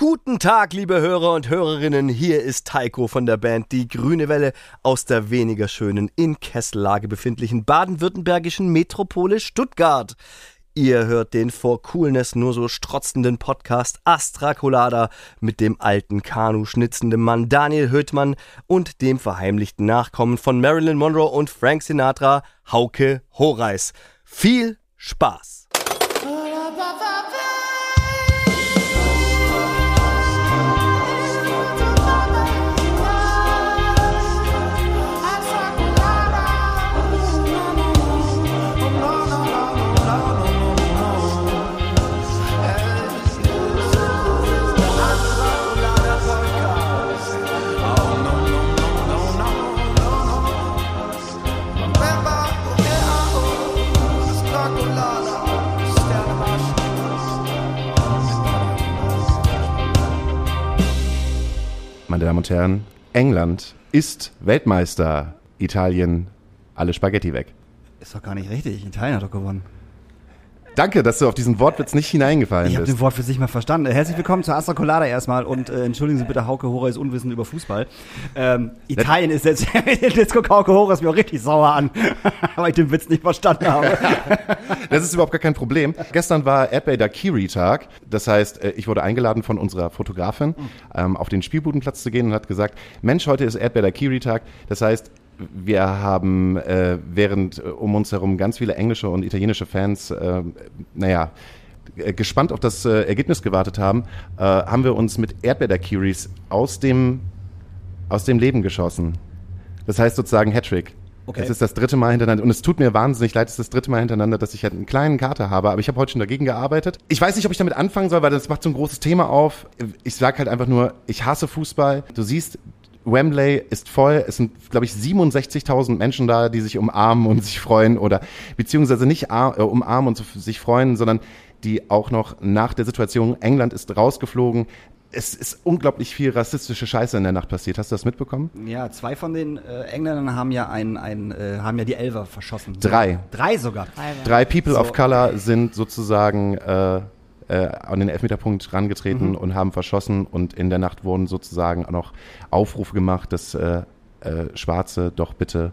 Guten Tag, liebe Hörer und Hörerinnen. Hier ist Taiko von der Band Die Grüne Welle aus der weniger schönen, in Kessellage befindlichen baden-württembergischen Metropole Stuttgart. Ihr hört den vor Coolness nur so strotzenden Podcast Astra Colada mit dem alten Kanu schnitzenden Mann Daniel Höhtmann und dem verheimlichten Nachkommen von Marilyn Monroe und Frank Sinatra, Hauke Horeis. Viel Spaß! Meine Damen und Herren, England ist Weltmeister. Italien, alle Spaghetti weg. Ist doch gar nicht richtig. Italien hat doch gewonnen. Danke, dass du auf diesen Wortwitz nicht hineingefallen Ich habe bist. den Wort für sich mal verstanden. Herzlich willkommen zur Astra Colada erstmal und äh, entschuldigen Sie bitte Hauke Horace Unwissen über Fußball. Ähm, Italien ist jetzt, jetzt guckt Hauke Horace mir auch richtig sauer an, weil ich den Witz nicht verstanden habe. Das ist überhaupt gar kein Problem. Gestern war Erdbeer Dakiri Tag. Das heißt, äh, ich wurde eingeladen von unserer Fotografin, ähm, auf den Spielbudenplatz zu gehen und hat gesagt, Mensch, heute ist Erdbeer Dakiri Tag. Das heißt, wir haben äh, während äh, um uns herum ganz viele englische und italienische Fans, äh, naja, äh, gespannt auf das äh, Ergebnis gewartet haben, äh, haben wir uns mit Erdbeer-Dakiris aus dem, aus dem Leben geschossen. Das heißt sozusagen Hattrick. Okay. Es ist das dritte Mal hintereinander und es tut mir wahnsinnig leid, es ist das dritte Mal hintereinander, dass ich halt einen kleinen Kater habe, aber ich habe heute schon dagegen gearbeitet. Ich weiß nicht, ob ich damit anfangen soll, weil das macht so ein großes Thema auf. Ich sage halt einfach nur, ich hasse Fußball. Du siehst, Wembley ist voll. Es sind, glaube ich, 67.000 Menschen da, die sich umarmen und sich freuen oder beziehungsweise nicht äh, umarmen und sich freuen, sondern die auch noch nach der Situation, England ist rausgeflogen. Es ist unglaublich viel rassistische Scheiße in der Nacht passiert. Hast du das mitbekommen? Ja, zwei von den äh, Engländern haben ja ein, ein, äh, haben ja die Elfer verschossen. Drei. Drei sogar. Drei People So. of Color sind sozusagen äh, äh, an den Elfmeterpunkt rangetreten Mhm. und haben verschossen und in der Nacht wurden sozusagen auch noch Aufrufe gemacht, dass äh, äh, Schwarze doch bitte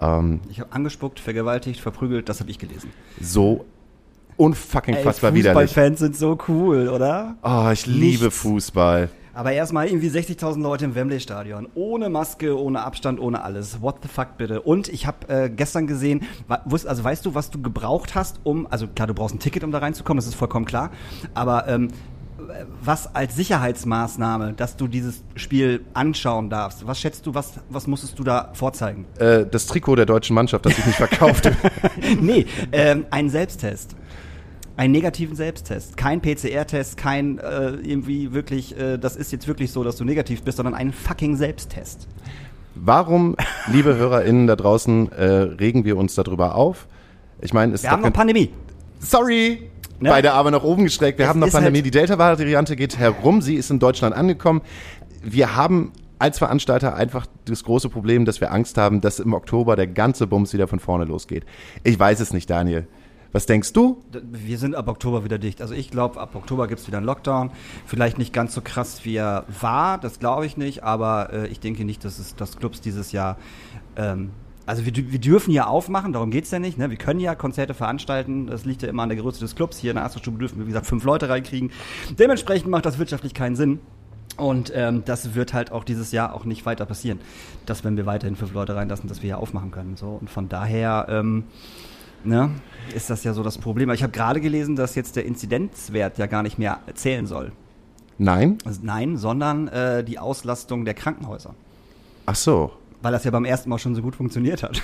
ähm, Ich habe angespuckt, vergewaltigt, verprügelt, das habe ich gelesen. so unfucking fassbar widerlich. Fußballfans sind so cool, oder? Oh, ich liebe Nichts. Fußball. Aber erstmal irgendwie 60.000 Leute im Wembley-Stadion. Ohne Maske, ohne Abstand, ohne alles. What the fuck bitte? Und ich habe äh, gestern gesehen, also weißt du, was du gebraucht hast, um, also klar, du brauchst ein Ticket, um da reinzukommen, das ist vollkommen klar. Aber ähm, was als Sicherheitsmaßnahme, dass du dieses Spiel anschauen darfst, was schätzt du, was, was musstest du da vorzeigen? Äh, das Trikot der deutschen Mannschaft, das ich nicht verkaufte. nee, ähm, einen Selbsttest. Einen negativen Selbsttest. Kein PCR-Test, kein äh, irgendwie wirklich, äh, das ist jetzt wirklich so, dass du negativ bist, sondern einen fucking Selbsttest. Warum, liebe HörerInnen da draußen, äh, regen wir uns darüber auf? Ich meine, es ist Wir haben noch Pandemie. Sorry! Ne? Beide Arme nach oben gestreckt. Wir Es haben noch ist Pandemie. halt- Die Delta-Variante geht herum. Sie ist in Deutschland angekommen. Wir haben als Veranstalter einfach das große Problem, dass wir Angst haben, dass im Oktober der ganze Bums wieder von vorne losgeht. Ich weiß es nicht, Daniel. Was denkst du? Wir sind ab Oktober wieder dicht. Also ich glaube, ab Oktober gibt's wieder einen Lockdown. Vielleicht nicht ganz so krass, wie er war, das glaube ich nicht, aber äh, ich denke nicht, dass es dass Clubs dieses Jahr. Ähm, also wir, wir dürfen ja aufmachen, darum geht's ja nicht. Ne? Wir können ja Konzerte veranstalten. Das liegt ja immer an der Größe des Clubs. Hier in der Astrostube dürfen wir, wie gesagt, fünf Leute reinkriegen. Dementsprechend macht das wirtschaftlich keinen Sinn. Und ähm, das wird halt auch dieses Jahr auch nicht weiter passieren, dass wenn wir weiterhin fünf Leute reinlassen, dass wir hier aufmachen können. So und von daher ähm, ne, ist das ja so das Problem. Ich habe gerade gelesen, dass jetzt der Inzidenzwert ja gar nicht mehr zählen soll. Nein? Also nein, sondern äh, die Auslastung der Krankenhäuser. Ach so. Weil das ja beim ersten Mal schon so gut funktioniert hat.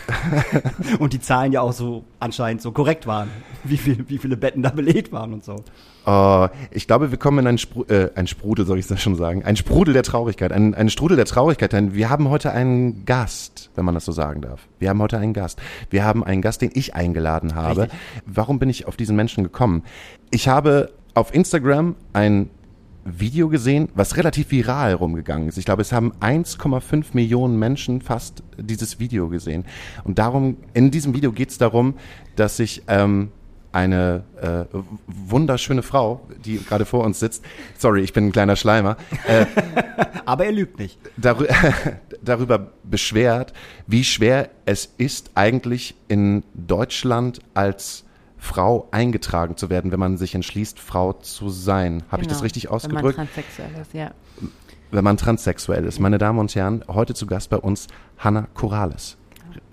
und die Zahlen ja auch so anscheinend so korrekt waren, wie, viel, wie viele Betten da belegt waren und so. Äh, ich glaube, wir kommen in einen, Spru äh, ein Sprudel, soll ich das schon sagen. Ein Sprudel der Traurigkeit. Ein, ein Strudel der Traurigkeit. Denn wir haben heute einen Gast, wenn man das so sagen darf. Wir haben heute einen Gast. Wir haben einen Gast, den ich eingeladen habe. Richtig. Warum bin ich auf diesen Menschen gekommen? Ich habe auf Instagram ein Video gesehen, was relativ viral rumgegangen ist. Ich glaube, es haben 1,5 Millionen Menschen fast dieses Video gesehen. Und darum, in diesem Video geht es darum, dass sich ähm, eine äh, wunderschöne Frau, die gerade vor uns sitzt. Sorry, ich bin ein kleiner Schleimer. Äh, Aber er lügt nicht. darü darüber beschwert, wie schwer es ist, eigentlich in Deutschland als Frau eingetragen zu werden, wenn man sich entschließt, Frau zu sein. Habe ich das Genau, richtig Wenn man ausgedrückt? transsexuell ist, ja. wenn man transsexuell ist. Meine Damen und Herren, heute zu Gast bei uns Hanna Corrales.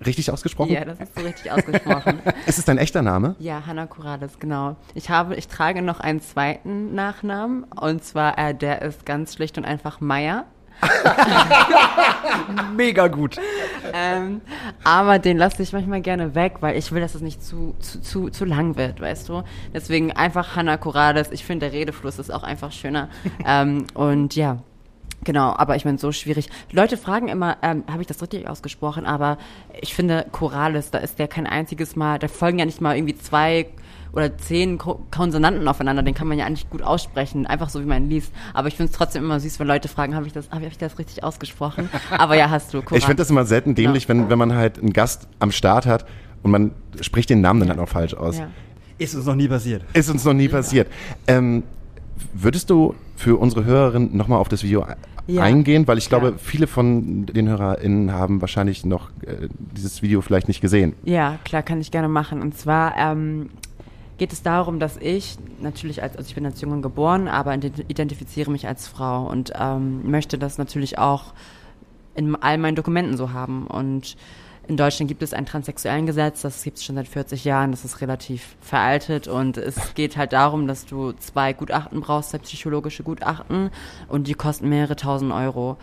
Richtig ausgesprochen? Ja, das ist so richtig ausgesprochen. Ist es dein echter Name? Ja, Hanna Corrales, genau. Ich habe, ich trage noch einen zweiten Nachnamen und zwar, äh, der ist ganz schlicht und einfach Meier. Mega gut. Ähm, aber den lasse ich manchmal gerne weg, weil ich will, dass es nicht zu, zu, zu, zu lang wird, weißt du? Deswegen einfach Hanna Corrales. Ich finde, der Redefluss ist auch einfach schöner. ähm, und ja. Genau, aber ich meine, so schwierig. Leute fragen immer, ähm, habe ich das richtig ausgesprochen? Aber ich finde, Corrales, da ist der kein einziges Mal, da folgen ja nicht mal irgendwie zwei oder zehn Ko Konsonanten aufeinander, den kann man ja eigentlich gut aussprechen, einfach so wie man liest. Aber ich finde es trotzdem immer süß, wenn Leute fragen, habe ich das, habe ich das richtig ausgesprochen? Aber ja, hast du. Ich finde das immer selten dämlich, wenn, wenn man halt einen Gast am Start hat und man spricht den Namen dann halt noch falsch aus. Ja. Ist uns noch nie passiert. Ist uns noch nie passiert. Ähm, würdest du für unsere Hörerinnen nochmal auf das Video Ja. eingehen? Weil ich glaube, Ja. viele von den HörerInnen haben wahrscheinlich noch äh, dieses Video vielleicht nicht gesehen. Ja, klar, kann ich gerne machen. Und zwar ähm, geht es darum, dass ich natürlich als, also ich bin als Junge geboren, aber ident- identifiziere mich als Frau und ähm, möchte das natürlich auch in all meinen Dokumenten so haben. Und in Deutschland gibt es ein transsexuellen Gesetz, das gibt es schon seit 40 Jahren, das ist relativ veraltet und es geht halt darum, dass du zwei Gutachten brauchst, zwei psychologische Gutachten und die kosten mehrere tausend Euro.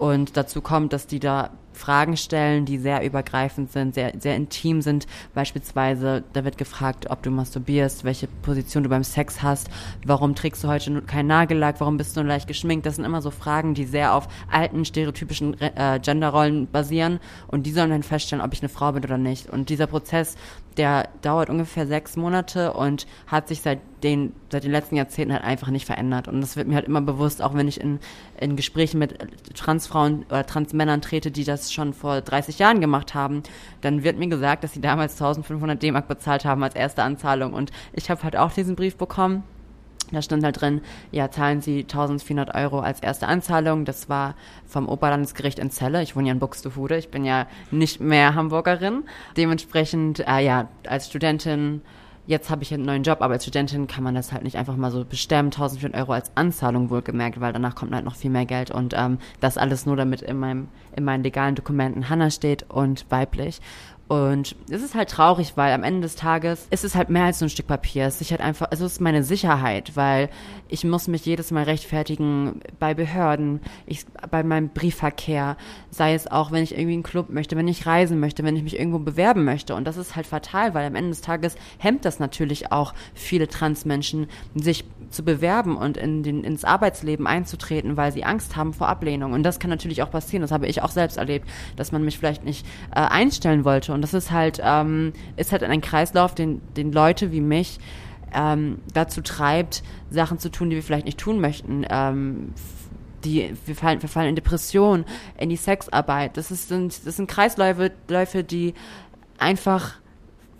Und dazu kommt, dass die da Fragen stellen, die sehr übergreifend sind, sehr, sehr intim sind. Beispielsweise, da wird gefragt, ob du masturbierst, welche Position du beim Sex hast, warum trägst du heute keinen Nagellack, warum bist du nur leicht geschminkt. Das sind immer so Fragen, die sehr auf alten, stereotypischen äh, Genderrollen basieren. Und die sollen dann feststellen, ob ich eine Frau bin oder nicht. Und dieser Prozess, der dauert ungefähr sechs Monate und hat sich seit den, seit den letzten Jahrzehnten halt einfach nicht verändert. Und das wird mir halt immer bewusst, auch wenn ich in, in Gesprächen mit Transfrauen oder Transmännern trete, die das schon vor 30 Jahren gemacht haben, dann wird mir gesagt, dass sie damals 1500 D-Mark bezahlt haben als erste Anzahlung. Und ich habe halt auch diesen Brief bekommen. Da stand halt drin, ja, zahlen Sie 1400 Euro als erste Anzahlung. Das war vom Oberlandesgericht in Celle. Ich wohne ja in Buxtehude. Ich bin ja nicht mehr Hamburgerin. Dementsprechend, äh, ja, als Studentin, jetzt habe ich einen neuen Job, aber als Studentin kann man das halt nicht einfach mal so bestemmen. 1400 Euro als Anzahlung wohlgemerkt, weil danach kommt halt noch viel mehr Geld. Und ähm, das alles nur, damit in, meinem, in meinen legalen Dokumenten Hanna steht und weiblich. Und es ist halt traurig, weil am Ende des Tages ist es halt mehr als so ein Stück Papier. Es ist halt einfach, also es ist meine Sicherheit, weil ich muss mich jedes Mal rechtfertigen bei Behörden, ich, bei meinem Briefverkehr, sei es auch, wenn ich irgendwie einen Club möchte, wenn ich reisen möchte, wenn ich mich irgendwo bewerben möchte. Und das ist halt fatal, weil am Ende des Tages hemmt das natürlich auch viele Transmenschen, sich zu bewerben und in den, ins Arbeitsleben einzutreten, weil sie Angst haben vor Ablehnung. Und das kann natürlich auch passieren. Das habe ich auch selbst erlebt, dass man mich vielleicht nicht äh, einstellen wollte. Und das ist halt, ähm, ist halt ein Kreislauf, den, den Leute wie mich ähm, dazu treibt, Sachen zu tun, die wir vielleicht nicht tun möchten. Ähm, die, wir fallen, wir fallen in Depression, in die Sexarbeit. Das, ist, sind, das sind Kreisläufe, Läufe, die einfach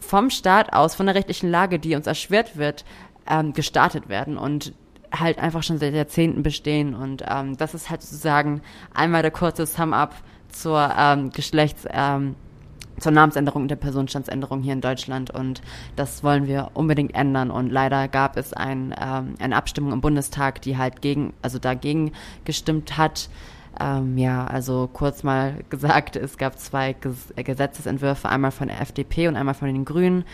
vom Staat aus, von der rechtlichen Lage, die uns erschwert wird, ähm, gestartet werden und halt einfach schon seit Jahrzehnten bestehen. Und ähm, das ist halt sozusagen einmal der kurze Sum-up zur ähm, Geschlechts... Ähm, zur Namensänderung und der Personenstandsänderung hier in Deutschland. Und das wollen wir unbedingt ändern. Und leider gab es ein, ähm, eine Abstimmung im Bundestag, die halt gegen, also dagegen gestimmt hat. Ähm, ja, also kurz mal gesagt, es gab zwei Ges Gesetzesentwürfe, einmal von der FDP und einmal von den Grünen.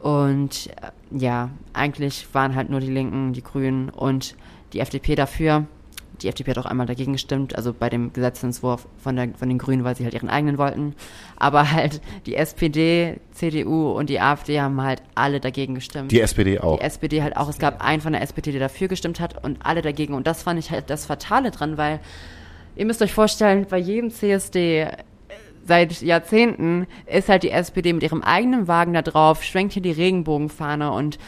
Und äh, ja, eigentlich waren halt nur die Linken, die Grünen und die FDP dafür die FDP hat auch einmal dagegen gestimmt, also bei dem Gesetzentwurf von, der, von den Grünen, weil sie halt ihren eigenen wollten. Aber halt die SPD, CDU und die AfD haben halt alle dagegen gestimmt. Die SPD auch. Die SPD halt auch. Es gab einen von der SPD, der dafür gestimmt hat und alle dagegen. Und das fand ich halt das Fatale dran, weil ihr müsst euch vorstellen, bei jedem CSD seit Jahrzehnten ist halt die SPD mit ihrem eigenen Wagen da drauf, schwenkt hier die Regenbogenfahne und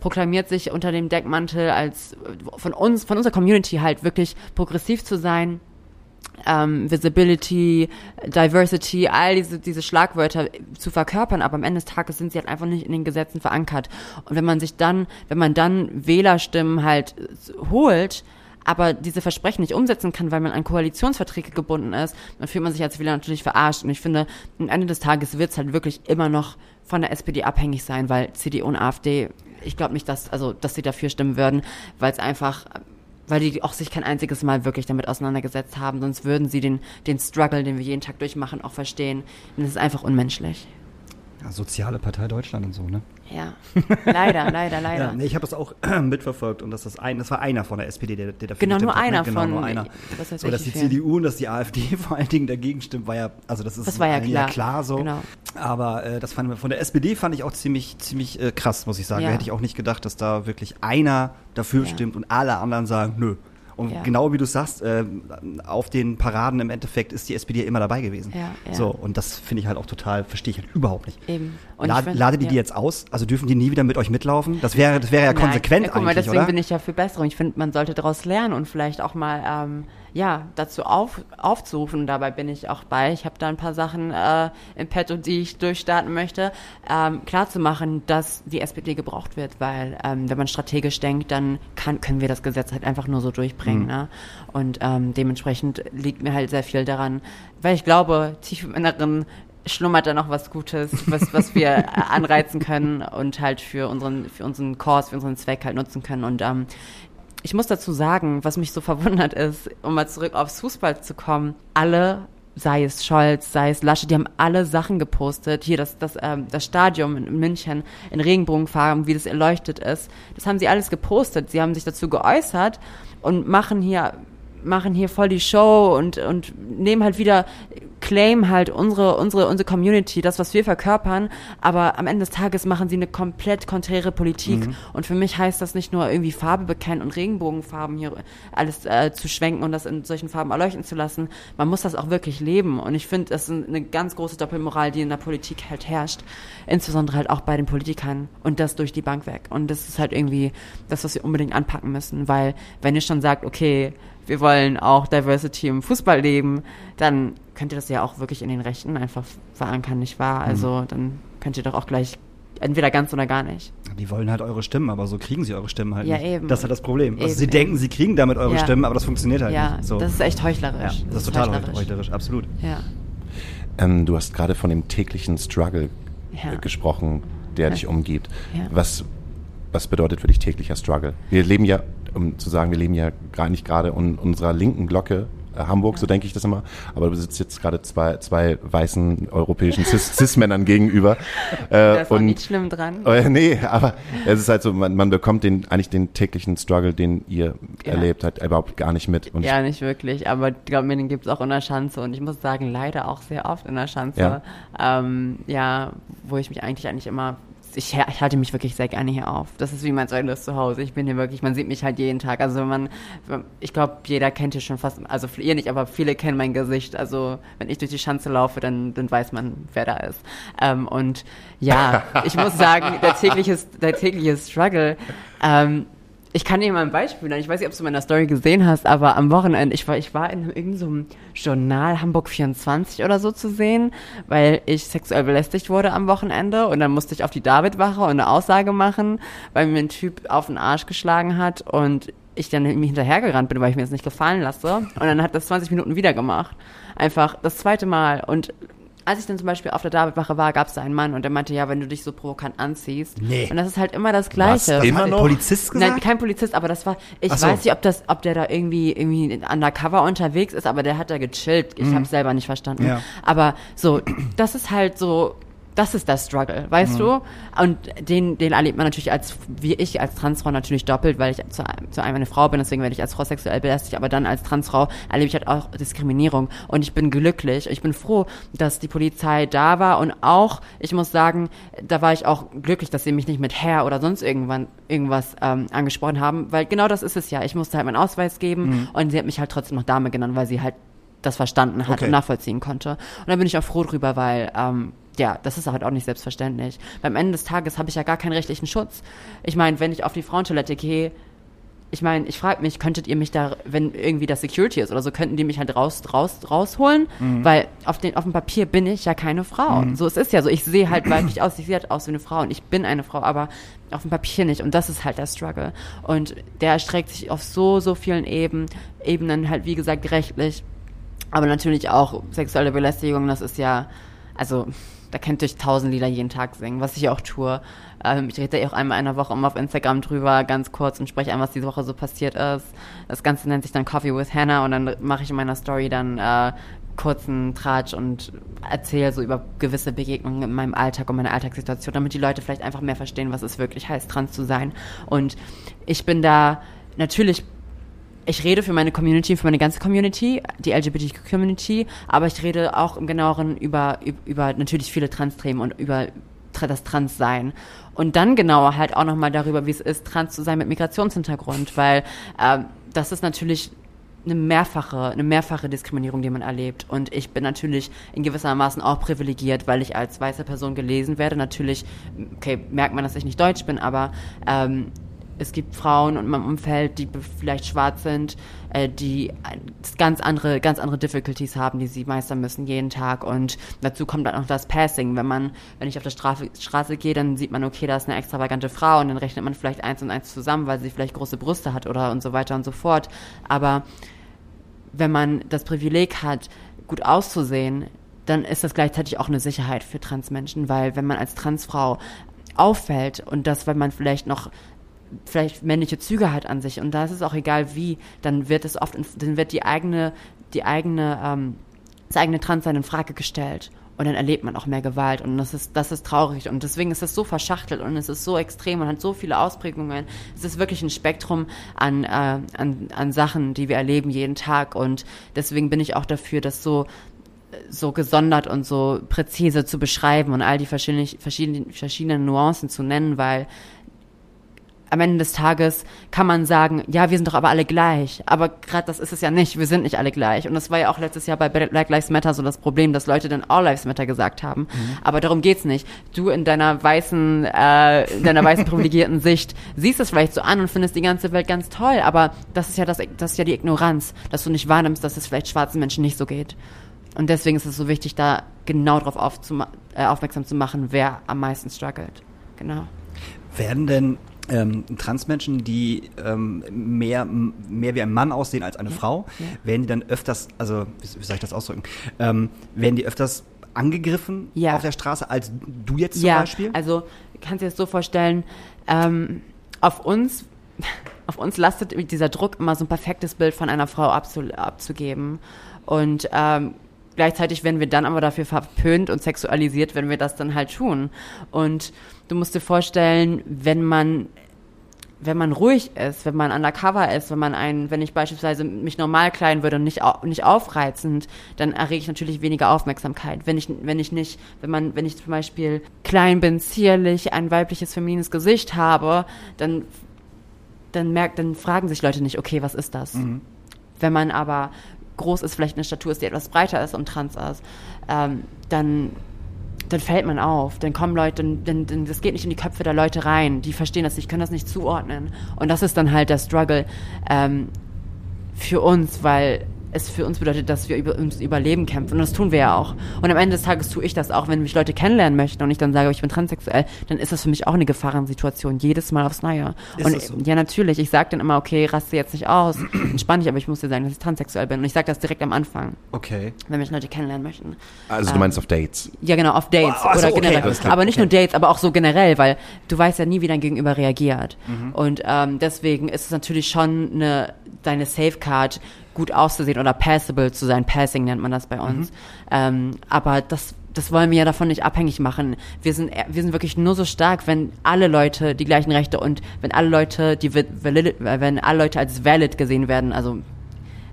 proklamiert sich unter dem Deckmantel als von uns, von unserer Community halt wirklich progressiv zu sein. ähm, Visibility, Diversity, all diese, diese Schlagwörter zu verkörpern, aber am Ende des Tages sind sie halt einfach nicht in den Gesetzen verankert. Und wenn man sich dann, wenn man dann Wählerstimmen halt holt, aber diese Versprechen nicht umsetzen kann, weil man an Koalitionsverträge gebunden ist, dann fühlt man sich als Wähler natürlich verarscht. Und ich finde, am Ende des Tages wird es halt wirklich immer noch von der SPD abhängig sein, weil CDU und AfD, ich glaube nicht, dass, also, dass sie dafür stimmen würden, weil es einfach weil die auch sich kein einziges Mal wirklich damit auseinandergesetzt haben, sonst würden sie den, den Struggle, den wir jeden Tag durchmachen, auch verstehen. Und es ist einfach unmenschlich. Ja, soziale Partei Deutschland und so, ne? Ja, leider, leider, leider. Ja, nee, ich habe das auch mitverfolgt und das, ist ein, das war einer von der SPD, der, der dafür Genau, nur gestimmt hat, ne? einer genau, von- Nur einer. was weiß so, dass die viel. CDU und dass die AfD vor allen Dingen dagegen stimmt, war ja, also das ist Das war ja allen klar. so. Genau. Aber äh, das fand, von der SPD fand ich auch ziemlich, ziemlich äh, krass, muss ich sagen. Ja. Da hätte ich auch nicht gedacht, dass da wirklich einer dafür Ja. stimmt und alle anderen sagen, nö. Und Ja. genau wie du sagst, äh, auf den Paraden im Endeffekt ist die SPD immer dabei gewesen. Ja, ja. So, und das finde ich halt auch total, verstehe ich halt überhaupt nicht. Eben. Und La ich find- ladet ihr die jetzt aus? Also dürfen die nie wieder mit euch mitlaufen? Das wäre, das wäre ja Nein. konsequent ja, guck mal, eigentlich, deswegen oder? bin ich ja für Besserung. Ich finde, man sollte daraus lernen und vielleicht auch mal ähm, ja dazu auf, aufzurufen. Dabei bin ich auch bei. Ich habe da ein paar Sachen äh, im Petto, die ich durchstarten möchte, ähm, klar zu machen, dass die SPD gebraucht wird, weil ähm, wenn man strategisch denkt, dann kann, können wir das Gesetz halt einfach nur so durchbringen. Ne? Und ähm, dementsprechend liegt mir halt sehr viel daran, weil ich glaube, tief im Inneren schlummert da noch was Gutes, was, was wir anreizen können und halt für unseren, für unseren Kurs, für unseren Zweck halt nutzen können. Und ähm, ich muss dazu sagen, was mich so verwundert ist, um mal zurück aufs Fußball zu kommen, alle, sei es Scholz, sei es Lasche, die haben alle Sachen gepostet. Hier das, das, ähm, das Stadion in München in Regenbogenfarben, wie das erleuchtet ist. Das haben sie alles gepostet. Sie haben sich dazu geäußert und machen hier machen hier voll die Show und, und nehmen halt wieder, claim halt unsere, unsere, unsere Community, das, was wir verkörpern, aber am Ende des Tages machen sie eine komplett konträre Politik. Und für mich heißt das nicht nur irgendwie Farbe bekennen und Regenbogenfarben hier alles äh, zu schwenken und das in solchen Farben erleuchten zu lassen, man muss das auch wirklich leben. Und ich finde, das ist eine ganz große Doppelmoral, die in der Politik halt herrscht, insbesondere halt auch bei den Politikern und das durch die Bank weg. Und das ist halt irgendwie das, was wir unbedingt anpacken müssen, weil wenn ihr schon sagt, okay, wir wollen auch Diversity im Fußball leben, dann könnt ihr das ja auch wirklich in den Rechten einfach verankern, nicht wahr? Also dann könnt ihr doch auch gleich entweder ganz oder gar nicht. Die wollen halt eure Stimmen, aber so kriegen sie eure Stimmen halt Ja, nicht. eben. Das ist halt das Problem. Also Eben, sie eben. denken, sie kriegen damit eure Ja. Stimmen, aber das funktioniert halt ja, nicht. So. das ist echt heuchlerisch. ja, das ist total heuchlerisch, heuchlerisch absolut. Ja, Ähm, du hast gerade von dem täglichen Struggle Ja. äh, gesprochen, der dich umgibt. Ja. Was, was bedeutet für dich täglicher Struggle? Wir leben ja, um zu sagen, wir leben ja gar nicht gerade in unserer linken Glocke äh, Hamburg, so denke ich das immer. Aber du sitzt jetzt gerade zwei, zwei weißen europäischen Cis- Cis-Männern gegenüber. Äh, da ist und nichts schlimm dran. äh, nee, aber es ist halt so, man, man bekommt den eigentlich den täglichen Struggle, den ihr Ja. erlebt habt, überhaupt gar nicht mit. Und Ja, nicht wirklich, aber glaub mir, den gibt's auch in der Schanze und ich muss sagen, leider auch sehr oft in der Schanze. Ja. Ähm, ja, wo ich mich eigentlich eigentlich immer, ich, ich halte mich wirklich sehr gerne hier auf. Das ist wie mein zweites Zuhause. Ich bin hier wirklich, man sieht mich halt jeden Tag. Also wenn man, ich glaube, jeder kennt hier schon fast, also ihr nicht, aber viele kennen mein Gesicht. Also wenn ich durch die Schanze laufe, dann, dann weiß man, wer da ist. Ähm, und ja, ich muss sagen, der tägliche, der tägliche Struggle, ähm, ich kann dir mal ein Beispiel nennen. Ich weiß nicht, ob du meiner Story gesehen hast, aber am Wochenende, ich war, ich war in irgendeinem so Journal Hamburg 24 oder so zu sehen, weil ich sexuell belästigt wurde am Wochenende und dann musste ich auf die Davidwache und eine Aussage machen, weil mir ein Typ auf den Arsch geschlagen hat und ich dann ihm hinterhergerannt bin, weil ich mir das nicht gefallen lasse. Und dann hat das 20 Minuten wieder gemacht. Einfach das zweite Mal. Und als ich dann zum Beispiel auf der Davidwache war, gab es da einen Mann und der meinte, ja, wenn du dich so provokant anziehst. Nee. Und das ist halt immer das Gleiche. Was? Immer Hat der noch? Polizist gesagt? Nein, kein Polizist, aber das war, ich so. weiß nicht, ob das, ob der da irgendwie, irgendwie undercover unterwegs ist, aber der hat da gechillt. Ich habe selber nicht verstanden. Mhm. Ja. Aber so, das ist halt so, das ist das Struggle, weißt Mhm. du? Und den, den erlebt man natürlich als, wie ich als Transfrau natürlich doppelt, weil ich zu, zu einem eine Frau bin, deswegen werde ich als Frau sexuell belästigt, aber dann als Transfrau erlebe ich halt auch Diskriminierung. Und ich bin glücklich, ich bin froh, dass die Polizei da war und auch, ich muss sagen, da war ich auch glücklich, dass sie mich nicht mit Herr oder sonst irgendwann irgendwas ähm, angesprochen haben, weil genau das ist es ja. Ich musste halt meinen Ausweis geben Mhm. und sie hat mich halt trotzdem noch Dame genannt, weil sie halt das verstanden hat Okay. und nachvollziehen konnte. Und da bin ich auch froh drüber, weil ähm, ja, das ist halt auch nicht selbstverständlich. Beim Ende des Tages habe ich ja gar keinen rechtlichen Schutz. Ich meine, wenn ich auf die Frauentoilette gehe, ich meine, ich frage mich, könntet ihr mich da, wenn irgendwie das Security ist oder so, könnten die mich halt raus, raus, rausholen? Mhm. Weil auf, den, auf dem Papier bin ich ja keine Frau. So, es ist ja so, ich sehe halt weiblich aus, ich sehe halt aus wie eine Frau und ich bin eine Frau, aber auf dem Papier nicht. Und das ist halt der Struggle. Und der erstreckt sich auf so, so vielen Eben, Ebenen, halt wie gesagt, rechtlich, aber natürlich auch sexuelle Belästigung, das ist ja, also da könnt ihr euch tausend Lieder jeden Tag singen, was ich auch tue. Ähm, ich rede da auch einmal in der Woche immer auf Instagram drüber, ganz kurz und spreche an, was diese Woche so passiert ist. Das Ganze nennt sich dann Coffee with Hannah und dann mache ich in meiner Story dann äh, kurzen Tratsch und erzähle so über gewisse Begegnungen in meinem Alltag und meiner Alltagssituation, damit die Leute vielleicht einfach mehr verstehen, was es wirklich heißt, trans zu sein. Und ich bin da natürlich ich rede für meine Community, für meine ganze Community, die LGBTQ-Community, aber ich rede auch im genaueren über, über, natürlich viele Trans-Themen und über das Transsein. Und dann genauer halt auch nochmal darüber, wie es ist, trans zu sein mit Migrationshintergrund, weil ähm, das ist natürlich eine mehrfache, eine mehrfache Diskriminierung, die man erlebt. Und ich bin natürlich in gewissermaßen auch privilegiert, weil ich als weiße Person gelesen werde. Natürlich, okay, merkt man, dass ich nicht deutsch bin, aber ähm, es gibt Frauen in meinem Umfeld, die vielleicht schwarz sind, äh, die ganz andere, ganz andere Difficulties haben, die sie meistern müssen jeden Tag. Und dazu kommt dann auch das Passing. Wenn man, wenn ich auf der Straße, Straße gehe, dann sieht man, okay, da ist eine extravagante Frau und dann rechnet man vielleicht eins und eins zusammen, weil sie vielleicht große Brüste hat oder und so weiter und so fort. Aber wenn man das Privileg hat, gut auszusehen, dann ist das gleichzeitig auch eine Sicherheit für Transmenschen, weil wenn man als Transfrau auffällt und das, weil man vielleicht noch vielleicht männliche Züge hat an sich und da ist es auch egal wie, dann wird es oft, dann wird die eigene, die eigene, ähm, das eigene Transsein in Frage gestellt. Und dann erlebt man auch mehr Gewalt und das ist, das ist traurig und deswegen ist es so verschachtelt und es ist so extrem und hat so viele Ausprägungen. Es ist wirklich ein Spektrum an, äh, an, an Sachen, die wir erleben jeden Tag und deswegen bin ich auch dafür, das so so gesondert und so präzise zu beschreiben und all die verschiedenen, verschiedenen, verschiedenen Nuancen zu nennen, weil am Ende des Tages kann man sagen, ja, wir sind doch aber alle gleich. Aber gerade das ist es ja nicht. Wir sind nicht alle gleich. Und das war ja auch letztes Jahr bei Black Lives Matter so das Problem, dass Leute dann All Lives Matter gesagt haben. Aber darum geht's nicht. Du in deiner weißen, äh, in deiner weißen privilegierten Sicht siehst es vielleicht so an und findest die ganze Welt ganz toll. Aber das ist ja das, das ist ja die Ignoranz, dass du nicht wahrnimmst, dass es vielleicht schwarzen Menschen nicht so geht. Und deswegen ist es so wichtig, da genau darauf aufzuma- äh, aufmerksam zu machen, wer am meisten struggelt. Genau. Werden denn ähm, Transmenschen, die ähm, mehr, mehr wie ein Mann aussehen als eine Frau, ja. werden die dann öfters, also wie, wie soll ich das ausdrücken, ähm, werden die öfters angegriffen Ja. auf der Straße als du jetzt zum ja, Beispiel? also kannst du dir das so vorstellen, ähm, auf uns, auf uns lastet dieser Druck immer so ein perfektes Bild von einer Frau abzu, abzugeben. Und ähm, gleichzeitig werden wir dann aber dafür verpönt und sexualisiert, wenn wir das dann halt tun. Und du musst dir vorstellen, wenn man wenn man ruhig ist, wenn man undercover ist, wenn man ein, wenn ich beispielsweise mich normal kleiden würde und nicht, nicht aufreizend, dann errege ich natürlich weniger Aufmerksamkeit. Wenn ich, wenn ich nicht, wenn man, wenn ich zum Beispiel klein bin, zierlich, ein weibliches, feminines Gesicht habe, dann, dann merkt, dann fragen sich Leute nicht, okay, was ist das? Wenn man aber groß ist, vielleicht eine Statur ist, die etwas breiter ist und trans ist, ähm, dann dann fällt man auf, dann kommen Leute, dann, dann, das geht nicht in die Köpfe der Leute rein, die verstehen das nicht, können das nicht zuordnen. Und das ist dann halt der Struggle ähm, für uns, weil es für uns bedeutet, dass wir über ums Überleben kämpfen. Und das tun wir ja auch. Und am Ende des Tages tue ich das auch, wenn mich Leute kennenlernen möchten und ich dann sage, ich bin transsexuell, dann ist das für mich auch eine Gefahrensituation, jedes Mal aufs Neue. Ist und das so? ja, natürlich, ich sage dann immer, okay, raste jetzt nicht aus, entspann dich, aber ich muss dir sagen, dass ich transsexuell bin. Und ich sage das direkt am Anfang, Okay. wenn mich Leute kennenlernen möchten. Also du meinst auf Dates. Ja, genau, auf Dates Wow, ach so, oder okay, generell. aber nicht okay. nur Dates, aber auch so generell, weil du weißt ja nie, wie dein Gegenüber reagiert. Mhm. Und ähm, deswegen ist es natürlich schon eine, deine Safecard, gut auszusehen oder passable zu sein. Passing nennt man das bei uns. Mhm. Ähm, aber das das wollen wir ja davon nicht abhängig machen. Wir sind, wir sind wirklich nur so stark, wenn alle Leute die gleichen Rechte und wenn alle Leute, die valid, wenn alle Leute als valid gesehen werden, also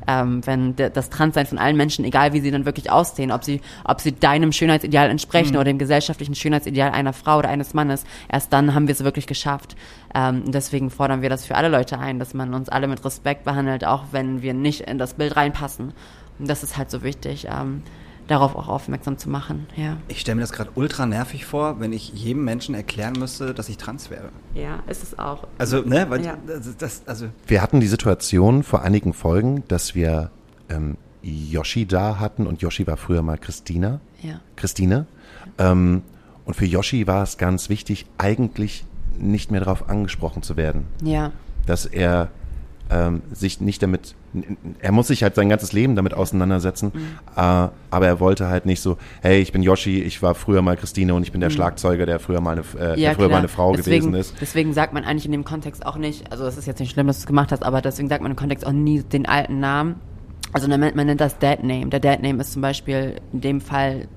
ähm, wenn das Transsein von allen Menschen, egal wie sie dann wirklich aussehen, ob sie, ob sie deinem Schönheitsideal entsprechen oder dem gesellschaftlichen Schönheitsideal einer Frau oder eines Mannes, erst dann haben wir es wirklich geschafft. Ähm, deswegen fordern wir das für alle Leute ein, dass man uns alle mit Respekt behandelt, auch wenn wir nicht in das Bild reinpassen. Und das ist halt so wichtig. Ähm, darauf auch aufmerksam zu machen. Ja, Ich stelle mir das gerade ultra nervig vor, wenn ich jedem Menschen erklären müsste, dass ich trans wäre. ja ist es auch. Also, ne, weil Ja. das, das, also Wir hatten die Situation vor einigen Folgen, dass wir ähm, Yoshi da hatten und Yoshi war früher mal Christina. Ja. Christine. Ähm, und für Yoshi war es ganz wichtig, eigentlich nicht mehr darauf angesprochen zu werden. Ja, Dass er ähm, sich nicht damit, er muss sich halt sein ganzes Leben damit auseinandersetzen, Mhm. äh, aber er wollte halt nicht so, hey, ich bin Yoshi, ich war früher mal Christine und ich bin der Mhm. Schlagzeuger, der früher mal eine, äh, ja der früher klar. mal eine Frau deswegen, gewesen ist. Deswegen sagt man eigentlich in dem Kontext auch nicht, also es ist jetzt nicht schlimm, dass du es gemacht hast, aber deswegen sagt man im Kontext auch nie den alten Namen. Also man, man nennt das Dad Name. Der Dad Name ist zum Beispiel in dem Fall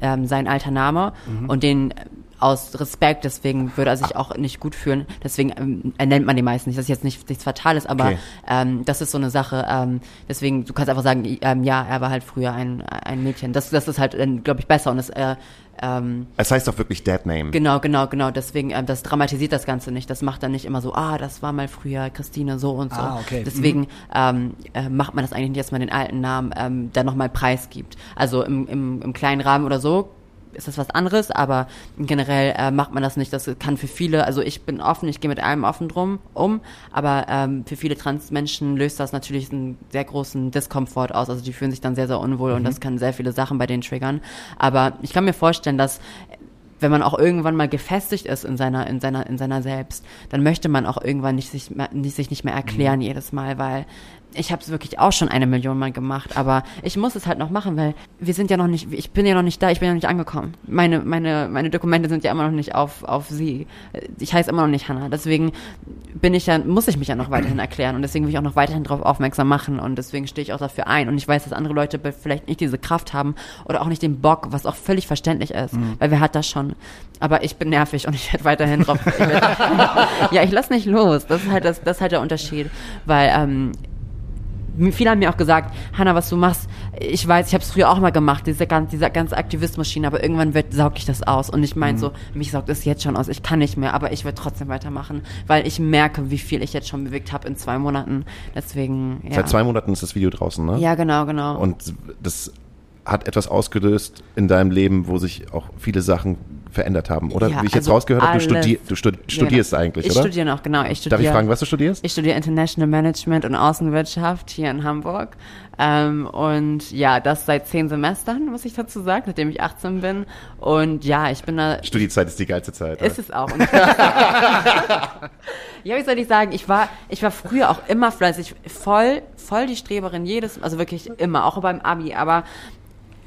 ähm, sein alter Name Mhm. und den aus Respekt, deswegen würde er sich auch nicht gut fühlen. Deswegen ähm, er nennt man die meisten nicht. Das ist jetzt nicht nichts Fatales, aber Okay. ähm, das ist so eine Sache. Ähm, deswegen, du kannst einfach sagen, ähm, ja, er war halt früher ein, ein Mädchen. Das, das ist halt, glaube ich, besser und das äh, ähm, Es heißt doch wirklich Dad Name. Genau, genau, genau. Deswegen, ähm, das dramatisiert das Ganze nicht. Das macht dann nicht immer so, ah, das war mal früher Christine so und so. Ah, okay. Deswegen ähm, äh, macht man das eigentlich nicht, dass man den alten Namen ähm, dann nochmal preisgibt. Also im, im, im kleinen Rahmen oder so ist das was anderes, aber generell äh, macht man das nicht. Das kann für viele, also ich bin offen, ich gehe mit allem offen drum um, aber ähm, für viele Transmenschen löst das natürlich einen sehr großen Diskomfort aus. Also die fühlen sich dann sehr, sehr unwohl und das kann sehr viele Sachen bei denen triggern. Aber ich kann mir vorstellen, dass wenn man auch irgendwann mal gefestigt ist in seiner, in seiner, in seiner Selbst, dann möchte man auch irgendwann nicht sich, nicht, sich nicht mehr erklären jedes Mal, weil ich habe es wirklich auch schon eine Million Mal gemacht, aber ich muss es halt noch machen, weil wir sind ja noch nicht, ich bin ja noch nicht da, ich bin ja noch nicht angekommen. Meine, meine, meine Dokumente sind ja immer noch nicht auf, auf sie. Ich heiße immer noch nicht Hannah. Deswegen bin ich ja, muss ich mich ja noch weiterhin erklären und deswegen will ich auch noch weiterhin darauf aufmerksam machen und deswegen stehe ich auch dafür ein und ich weiß, dass andere Leute vielleicht nicht diese Kraft haben oder auch nicht den Bock, was auch völlig verständlich ist, weil wer hat das schon? Aber ich bin nervig und ich werde weiterhin drauf. Ich werd, ja, ich lass nicht los. Das ist halt das, das ist halt der Unterschied, weil ähm, Viele haben mir auch gesagt, Hanna, was du machst, ich weiß, ich habe es früher auch mal gemacht, diese ganze, dieser ganze Aktivismus-Schiene, aber irgendwann wird, saug ich das aus. Und ich meine so, mich saugt es jetzt schon aus, ich kann nicht mehr, aber ich werde trotzdem weitermachen, weil ich merke, wie viel ich jetzt schon bewegt habe in zwei Monaten. Deswegen, ja. Seit zwei Monaten ist das Video draußen, ne? Ja, genau, genau. Und das hat etwas ausgelöst in deinem Leben, wo sich auch viele Sachen verändert haben. Oder Ja, wie ich jetzt also rausgehört habe, du, studi du stud studierst Genau. eigentlich, ich oder? studiere noch, genau. Ich studiere, Darf ich fragen, was du studierst? Ich studiere International Management und Außenwirtschaft hier in Hamburg. Ähm, und ja, das seit zehn Semestern, muss ich dazu sagen, seitdem ich 18 bin. Und ja, ich bin da. Studiezeit ist die geilste Zeit. Ist es auch. Ja, wie soll ich sagen, ich war, ich war früher auch immer fleißig, voll, voll die Streberin, jedes, also wirklich immer, auch beim Abi, aber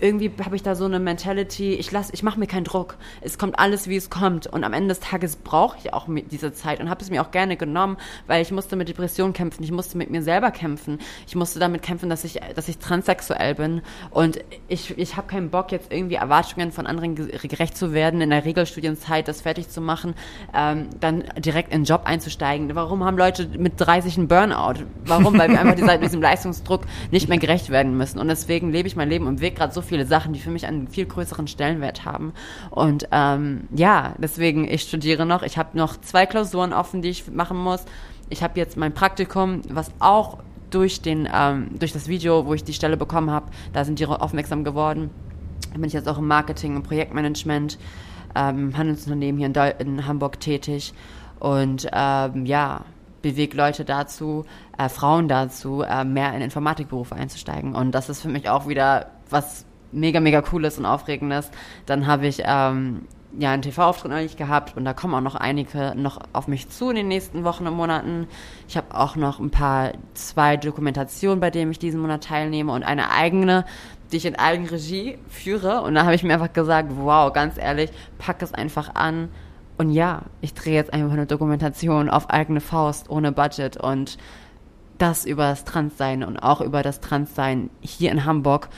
irgendwie habe ich da so eine Mentality, ich lass, ich mache mir keinen Druck. Es kommt alles, wie es kommt. Und am Ende des Tages brauche ich auch diese Zeit und habe es mir auch gerne genommen, weil ich musste mit Depressionen kämpfen, ich musste mit mir selber kämpfen. Ich musste damit kämpfen, dass ich, dass ich transsexuell bin. Und ich, ich habe keinen Bock, jetzt irgendwie Erwartungen von anderen ge- gerecht zu werden, in der Regelstudienzeit das fertig zu machen, ähm, dann direkt in den Job einzusteigen. Warum haben Leute mit 30 einen Burnout? Warum? Weil wir einfach dieser, diesem Leistungsdruck nicht mehr gerecht werden müssen. Und deswegen lebe ich mein Leben und weg gerade so viele Sachen, die für mich einen viel größeren Stellenwert haben. Und ähm, ja, deswegen, ich studiere noch. Ich habe noch zwei Klausuren offen, die ich machen muss. Ich habe jetzt mein Praktikum, was auch durch den ähm, durch das Video, wo ich die Stelle bekommen habe, da sind die aufmerksam geworden. Da bin ich jetzt auch im Marketing und Projektmanagement, ähm, im Handelsunternehmen hier in, Deu in Hamburg tätig. Und ähm, ja, bewegt Leute dazu, äh, Frauen dazu, äh, mehr in Informatikberufe einzusteigen. Und das ist für mich auch wieder was mega, mega cooles und aufregendes. Dann habe ich ähm, ja einen TV-Auftritt neulich gehabt und da kommen auch noch einige noch auf mich zu in den nächsten Wochen und Monaten. Ich habe auch noch ein paar, zwei Dokumentationen, bei denen ich diesen Monat teilnehme und eine eigene, die ich in Eigenregie führe. Und da habe ich mir einfach gesagt, wow, ganz ehrlich, pack es einfach an. Und ja, ich drehe jetzt einfach eine Dokumentation auf eigene Faust, ohne Budget und das über das Transsein und auch über das Transsein hier in Hamburg,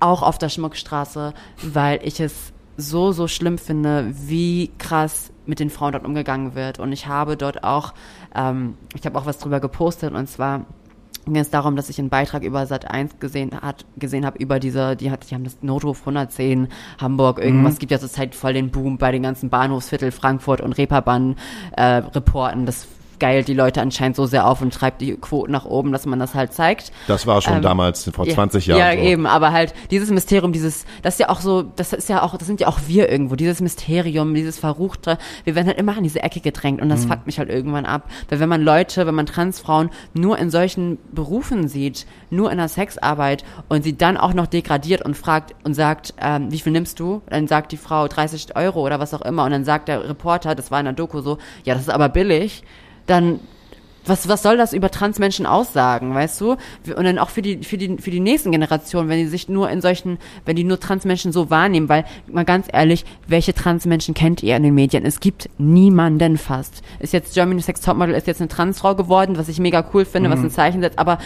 auch auf der Schmuckstraße, weil ich es so, so schlimm finde, wie krass mit den Frauen dort umgegangen wird. Und ich habe dort auch, ähm, ich habe auch was drüber gepostet und zwar ging es darum, dass ich einen Beitrag über Sat 1 gesehen hat, gesehen habe über diese, die hat, die haben das Notruf 110 Hamburg, irgendwas gibt ja zurzeit voll den Boom bei den ganzen Bahnhofsviertel Frankfurt und Reeperbahn äh, Reporten. Das geilt die Leute anscheinend so sehr auf und treibt die Quoten nach oben, dass man das halt zeigt. Das war schon Ähm, damals vor Ja, 20 Jahren. Ja, so. eben, aber halt dieses Mysterium, dieses, das ist ja auch so, das ist ja auch, das sind ja auch wir irgendwo, dieses Mysterium, dieses Verruchte, wir werden halt immer in diese Ecke gedrängt und Mhm. das fuckt mich halt irgendwann ab. Weil wenn man Leute, wenn man Transfrauen nur in solchen Berufen sieht, nur in der Sexarbeit und sie dann auch noch degradiert und fragt und sagt, ähm, wie viel nimmst du? Dann sagt die Frau 30 Euro oder was auch immer und dann sagt der Reporter, das war in der Doku so, ja, das ist aber billig, dann was, was soll das über Transmenschen aussagen, weißt du? Und dann auch für die, für die, für die nächsten Generationen, wenn die sich nur in solchen, wenn die nur Transmenschen so wahrnehmen, weil, mal ganz ehrlich, welche Transmenschen kennt ihr in den Medien? Es gibt niemanden fast. Ist jetzt Germany Sex Topmodel ist jetzt eine Transfrau geworden, was ich mega cool finde, was ein Zeichen setzt, aber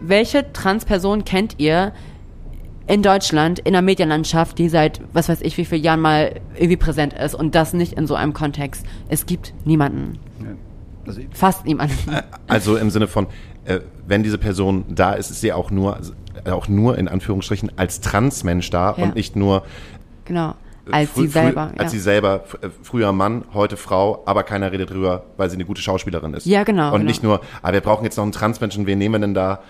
welche Transperson kennt ihr in Deutschland, in der Medienlandschaft, die seit, was weiß ich, wie vielen Jahren mal irgendwie präsent ist und das nicht in so einem Kontext? Es gibt niemanden. Also, Fast niemanden. Also im Sinne von, äh, wenn diese Person da ist, ist sie auch nur, äh, auch nur in Anführungsstrichen als Transmensch da Ja. und nicht nur Genau. Als frü- sie selber. frü- als ja. sie selber, äh, früher Mann, heute Frau, aber keiner redet drüber, weil sie eine gute Schauspielerin ist. Ja, genau, Und genau. nicht nur, ah, wir brauchen jetzt noch einen Transmenschen, wen nehmen wir denn da?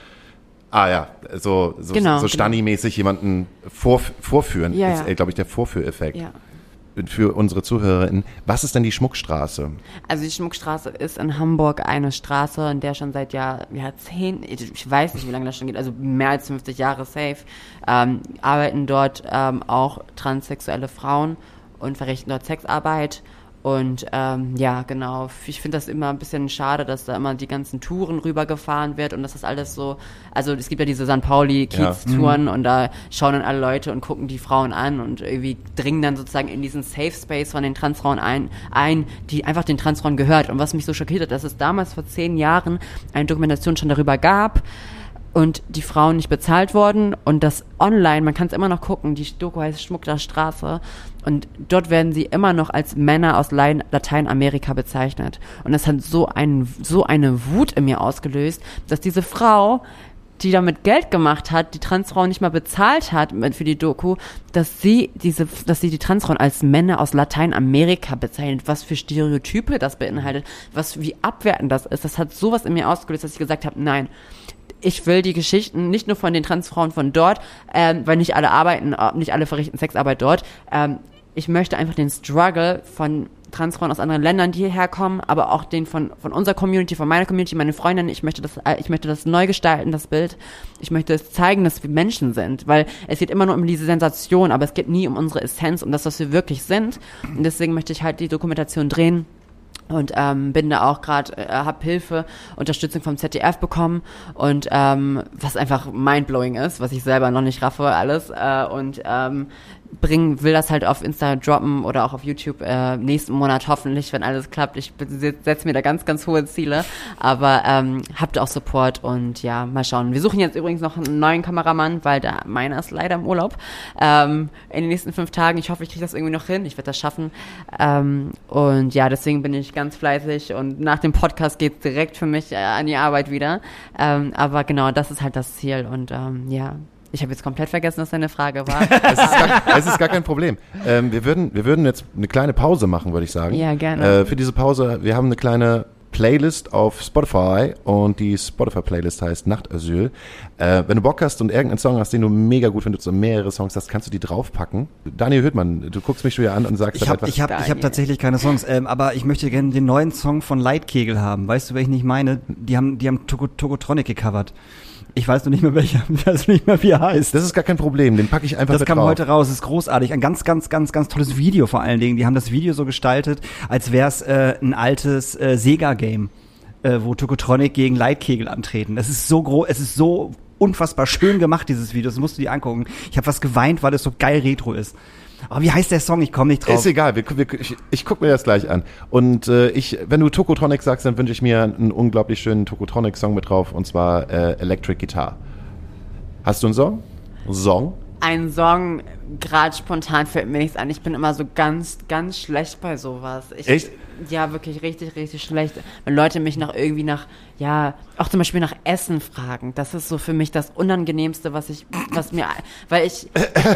Ah ja, so, so, Genau, so genau. Stani-mäßig jemanden vorf vorführen, Ja, ist, ja. glaube ich, der Vorführeffekt. ja. Für unsere ZuhörerInnen. Was ist denn die Schmuckstraße? Also die Schmuckstraße ist in Hamburg eine Straße, in der schon seit Jahr, Jahrzehnten, ich weiß nicht, wie lange das schon geht, also mehr als 50 Jahre safe, ähm, arbeiten dort ähm, auch transsexuelle Frauen und verrichten dort Sexarbeit. Und ähm, ja, genau. Ich finde das immer ein bisschen schade, dass da immer die ganzen Touren rübergefahren wird und dass das alles so. Also es gibt ja diese St. Pauli-Kiez-Touren und da schauen dann alle Leute und gucken die Frauen an und irgendwie dringen dann sozusagen in diesen Safe Space von den Transfrauen ein, ein, die einfach den Transfrauen gehört. Und was mich so schockiert hat, dass es damals vor zehn Jahren eine Dokumentation schon darüber gab, und die Frauen nicht bezahlt wurden und das online, man kann es immer noch gucken, die Doku heißt Schmuck der Straße und dort werden sie immer noch als Männer aus Latein- Lateinamerika bezeichnet und das hat so einen, so eine Wut in mir ausgelöst, dass diese Frau die damit Geld gemacht hat, die Transfrauen nicht mal bezahlt hat für die Doku, dass sie diese, dass sie die Transfrauen als Männer aus Lateinamerika bezeichnet, was für Stereotype das beinhaltet, was wie abwertend das ist. Das hat sowas in mir ausgelöst, dass ich gesagt habe, nein, ich will die Geschichten nicht nur von den Transfrauen von dort, ähm, weil nicht alle arbeiten, äh, nicht alle verrichten Sexarbeit dort. Ähm, ich möchte einfach den Struggle von Transfrauen aus anderen Ländern, die hierher kommen, aber auch den von, von unserer Community, von meiner Community, meine Freundinnen. Ich möchte das, äh, ich möchte das neu gestalten, das Bild. Ich möchte es zeigen, dass wir Menschen sind, weil es geht immer nur um diese Sensation, aber es geht nie um unsere Essenz, um das, was wir wirklich sind. Und deswegen möchte ich halt die Dokumentation drehen und ähm, bin da auch gerade, äh, habe Hilfe, Unterstützung vom ZDF bekommen. Und ähm, was einfach mindblowing ist, was ich selber noch nicht raffe alles. Äh, und ähm, bring, will das halt auf Insta droppen oder auch auf YouTube äh, nächsten Monat hoffentlich, wenn alles klappt. Ich setze mir da ganz, ganz hohe Ziele, aber ähm, habt auch Support und ja, mal schauen. Wir suchen jetzt übrigens noch einen neuen Kameramann, weil der meiner ist leider im Urlaub ähm, in den nächsten fünf Tagen. Ich hoffe, ich kriege das irgendwie noch hin. Ich werde das schaffen. Ähm, und ja, deswegen bin ich ganz fleißig und nach dem Podcast geht direkt für mich äh, an die Arbeit wieder. Ähm, aber genau, das ist halt das Ziel und ähm, ja. Ich habe jetzt komplett vergessen, was deine Frage war. Es ist gar, es ist gar kein Problem. Ähm, wir, würden, wir würden jetzt eine kleine Pause machen, würde ich sagen. Ja, gerne. Äh, für diese Pause, wir haben eine kleine Playlist auf Spotify und die Spotify-Playlist heißt Nachtasyl. Äh, wenn du Bock hast und irgendeinen Song hast, den du mega gut findest und mehrere Songs hast, kannst du die draufpacken. Daniel Hüttmann, du guckst mich schon wieder an und sagst Ich dann habe ich hab, ich hab tatsächlich keine Songs, ähm, aber ich möchte gerne den neuen Song von Leitkegel haben. Weißt du, welchen ich meine? Die haben, die haben Togo, Togotronic gecovert. Ich weiß noch nicht mehr welcher, ich weiß nicht mehr, wie er heißt. das ist gar kein Problem, den packe ich einfach Das mit kam drauf. heute raus, ist großartig. Ein ganz, ganz, ganz, ganz tolles Video vor allen Dingen. Die haben das Video so gestaltet, als wäre es äh, ein altes äh, Sega-Game, äh, wo Tokotronic gegen Leitkegel antreten. Es ist so groß, es ist so unfassbar schön gemacht, dieses Video. Das musst du dir angucken. Ich habe was geweint, weil es so geil retro ist. Aber wie heißt der Song? Ich komme nicht drauf. Ist egal, wir, wir, ich, ich gucke mir das gleich an. Und äh, ich, wenn du Tokotronic sagst, dann wünsche ich mir einen unglaublich schönen Tokotronic-Song mit drauf, und zwar äh, Electric Guitar. Hast du einen Song? Song? Ein Song, gerade spontan fällt mir nichts an. Ich bin immer so ganz, ganz schlecht bei sowas. Ich, Echt? Ja, wirklich richtig, richtig schlecht. Wenn Leute mich nach irgendwie nach, ja, auch zum Beispiel nach Essen fragen, das ist so für mich das Unangenehmste, was ich, was mir, weil ich,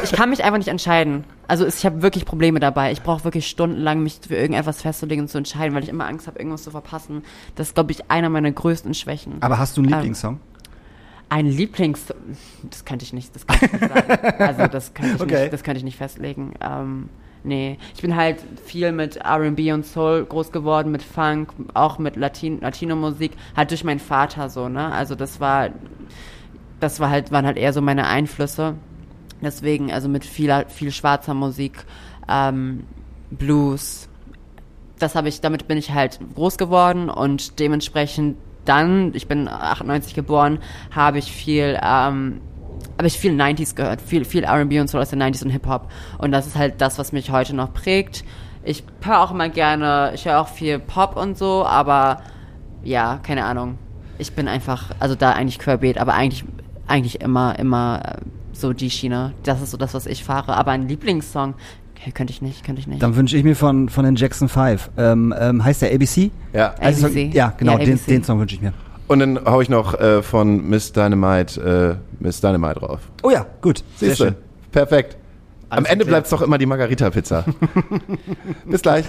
ich kann mich einfach nicht entscheiden. Also ich habe wirklich Probleme dabei. Ich brauche wirklich stundenlang, mich für irgendetwas festzulegen und zu entscheiden, weil ich immer Angst habe, irgendwas zu verpassen. Das ist, glaube ich, einer meiner größten Schwächen. Aber hast du einen Ähm, Lieblingssong? Ein Lieblings... Das könnte ich nicht, das kann ich nicht sagen. Also das könnte ich, Okay. nicht, das könnte ich nicht festlegen. Ähm, nee, ich bin halt viel mit R&B und Soul groß geworden, mit Funk, auch mit Latin Latino-Musik, halt durch meinen Vater so, ne? Also das war, das war halt, waren halt eher so meine Einflüsse. Deswegen, also mit viel, viel schwarzer Musik, ähm, Blues, das habe ich, damit bin ich halt groß geworden und dementsprechend dann, ich bin 98 geboren, habe ich viel, ähm, habe ich viel 90s gehört, viel, viel R&B und so aus den 90s und Hip-Hop. Und das ist halt das, was mich heute noch prägt. Ich höre auch immer gerne, ich höre auch viel Pop und so, aber ja, keine Ahnung. Ich bin einfach, also da eigentlich querbeet, aber eigentlich, eigentlich immer, immer äh, so die Schiene. Das ist so das, was ich fahre. Aber ein Lieblingssong, könnte ich nicht, könnte ich nicht. Dann wünsche ich mir von, von den Jackson 5. Ähm, ähm, heißt der ABC? Ja. ABC. Song? Ja, genau, Ja, den, ABC. den Song wünsche ich mir. Und dann hau ich noch äh, von Miss Dynamite, äh, Miss Dynamite drauf. Oh ja, gut. Sehr Siehst du? schön. Perfekt. Am Alles Ende erklärt. bleibt es doch immer die Margarita-Pizza. Bis gleich.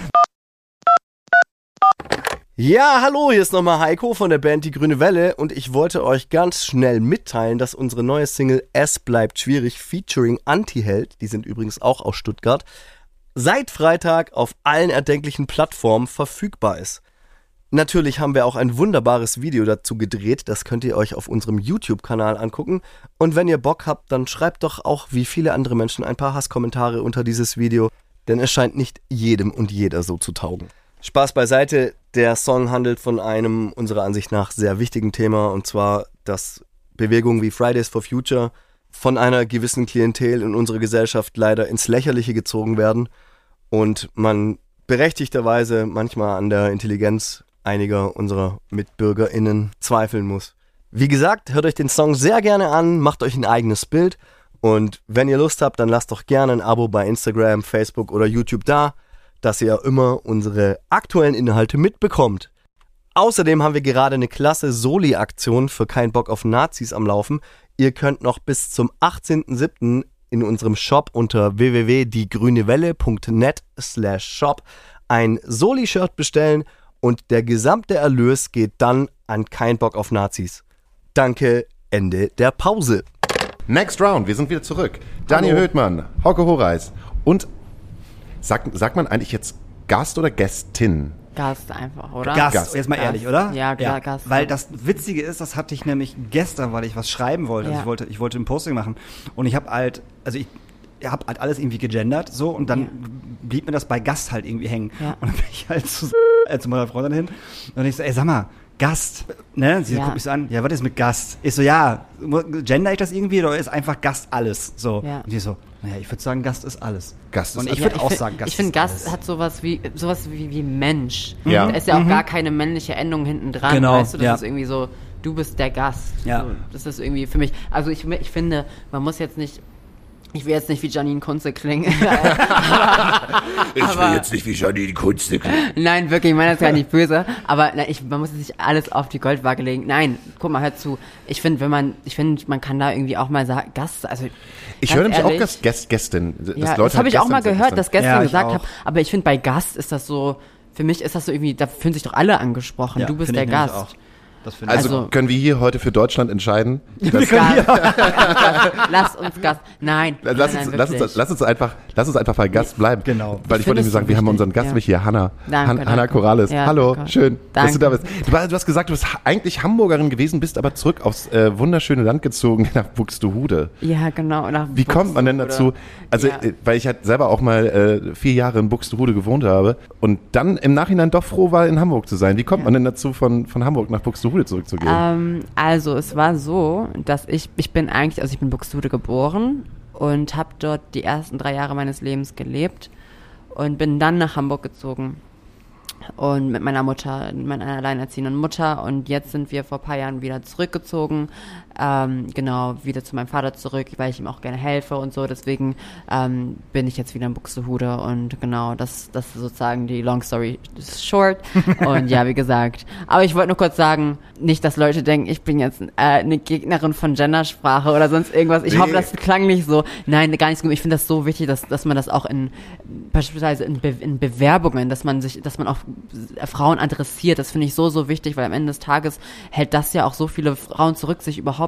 Ja, hallo, hier ist nochmal Heiko von der Band Die Grüne Welle und ich wollte euch ganz schnell mitteilen, dass unsere neue Single Es bleibt schwierig featuring Antiheld, die sind übrigens auch aus Stuttgart, seit Freitag auf allen erdenklichen Plattformen verfügbar ist. Natürlich haben wir auch ein wunderbares Video dazu gedreht, das könnt ihr euch auf unserem YouTube-Kanal angucken. Und wenn ihr Bock habt, dann schreibt doch auch wie viele andere Menschen ein paar Hasskommentare unter dieses Video, denn es scheint nicht jedem und jeder so zu taugen. Spaß beiseite, der Song handelt von einem unserer Ansicht nach sehr wichtigen Thema und zwar, dass Bewegungen wie Fridays for Future von einer gewissen Klientel in unserer Gesellschaft leider ins Lächerliche gezogen werden und man berechtigterweise manchmal an der Intelligenz einiger unserer MitbürgerInnen zweifeln muss. Wie gesagt, hört euch den Song sehr gerne an, macht euch ein eigenes Bild und wenn ihr Lust habt, dann lasst doch gerne ein Abo bei Instagram, Facebook oder YouTube da, dass ihr immer unsere aktuellen Inhalte mitbekommt. Außerdem haben wir gerade eine klasse Soli-Aktion für kein Bock auf Nazis am Laufen. Ihr könnt noch bis zum 18.07. in unserem Shop unter www.diegrünewelle.net slash shop ein Soli-Shirt bestellen und der gesamte Erlös geht dann an kein Bock auf Nazis. Danke, Ende der Pause. Next Round, wir sind wieder zurück. Daniel Hallo. Höhtmann, Hauke Horeis und sagt, sagt man eigentlich jetzt Gast oder Gästin? Gast einfach, oder? Gast, Gast. jetzt mal Gast. ehrlich, oder? Ja, klar, Gast. Weil das Witzige ist, das hatte ich nämlich gestern, weil ich was schreiben wollte. Also Ja. ich wollte, ich wollte ein Posting machen und ich habe halt, also ich habe halt alles irgendwie gegendert, so und dann Ja. blieb mir das bei Gast halt irgendwie hängen. Ja. Und dann bin ich halt zu, äh, zu meiner Freundin hin und ich so, ey, sag mal, Gast, ne? Sie Ja. guckt mich so an, ja, was ist mit Gast? Ich so, ja, gender ich das irgendwie oder ist einfach Gast alles? So. Ja. Und die so, naja, ich würde sagen, Gast ist alles. Gast ist Und alles. ich würde Ja, auch find- sagen, Gast Ich finde, Gast alles. hat sowas wie sowas wie, wie Mensch. Ja. Da ist ja auch gar keine männliche Endung hinten dran. Genau, Weißt du, das ja. ist irgendwie so, du bist der Gast. Ja. So, das ist irgendwie für mich. Also ich, ich finde, man muss jetzt nicht. Ich will jetzt nicht wie Janine Kunze klingen. Ich Aber- will jetzt nicht wie Janine Kunze klingen. Nein, wirklich, ich meine das gar nicht böse. Aber nein, ich, man muss jetzt nicht alles auf die Goldwaage legen. Nein, guck mal, hör zu. Ich finde, wenn man, ich finde, man kann da irgendwie auch mal sagen, Gast, also. Ich höre nämlich auch Gast, Gäst, Gästin. dass Ja, das habe halt ich auch mal Gästin gehört, dass gestern Ja, gesagt habe. Aber ich finde, bei Gast ist das so, für mich ist das so irgendwie, da fühlen sich doch alle angesprochen. Ja, du bist der Gast. Also, Also- können wir hier heute für Deutschland entscheiden? dass- Gast. Lass uns Gast. Nein. Lass nein, uns, nein, lass, uns, lass uns einfach, lass uns einfach bei Gast bleiben. Genau. Weil Ich ich, wollte es sagen, so wir haben unseren Gast ja. nämlich hier, Hanna. Danke, Han, danke. Hanna Corrales. Ja, Hallo, danke. schön, dass du da bist. Du, du hast gesagt, du bist eigentlich Hamburgerin gewesen, bist aber zurück aufs äh, wunderschöne Land gezogen nach Buxtehude. Ja, genau. Wie kommt man denn dazu? Also, Ja. äh, weil ich halt selber auch mal äh, vier Jahre in Buxtehude gewohnt habe und dann im Nachhinein doch froh war, in Hamburg zu sein. Wie kommt man denn dazu, von, von Hamburg nach Buxtehude zurückzugehen? Ähm, also es war so, dass ich, ich bin eigentlich, also ich bin in Buxtehude geboren und habe dort die ersten drei Jahre meines Lebens gelebt und bin dann nach Hamburg gezogen und mit meiner Mutter, mit meiner alleinerziehenden Mutter. Und jetzt sind wir vor ein paar Jahren wieder zurückgezogen ähm, genau, wieder zu meinem Vater zurück, weil ich ihm auch gerne helfe und so. Deswegen ähm, bin ich jetzt wieder in Buxtehude und genau, das, das ist sozusagen die Long Story Short. und ja, wie gesagt. Aber ich wollte nur kurz sagen, nicht, dass Leute denken, ich bin jetzt äh, eine Gegnerin von Gendersprache oder sonst irgendwas. Ich Nee. hoffe, das klang nicht so. Nein, gar nicht so. Ich finde das so wichtig, dass, dass man das auch in beispielsweise in, Be in Bewerbungen, dass man sich, dass man auch Frauen adressiert. Das finde ich so, so wichtig, weil am Ende des Tages hält das ja auch so viele Frauen zurück, sich überhaupt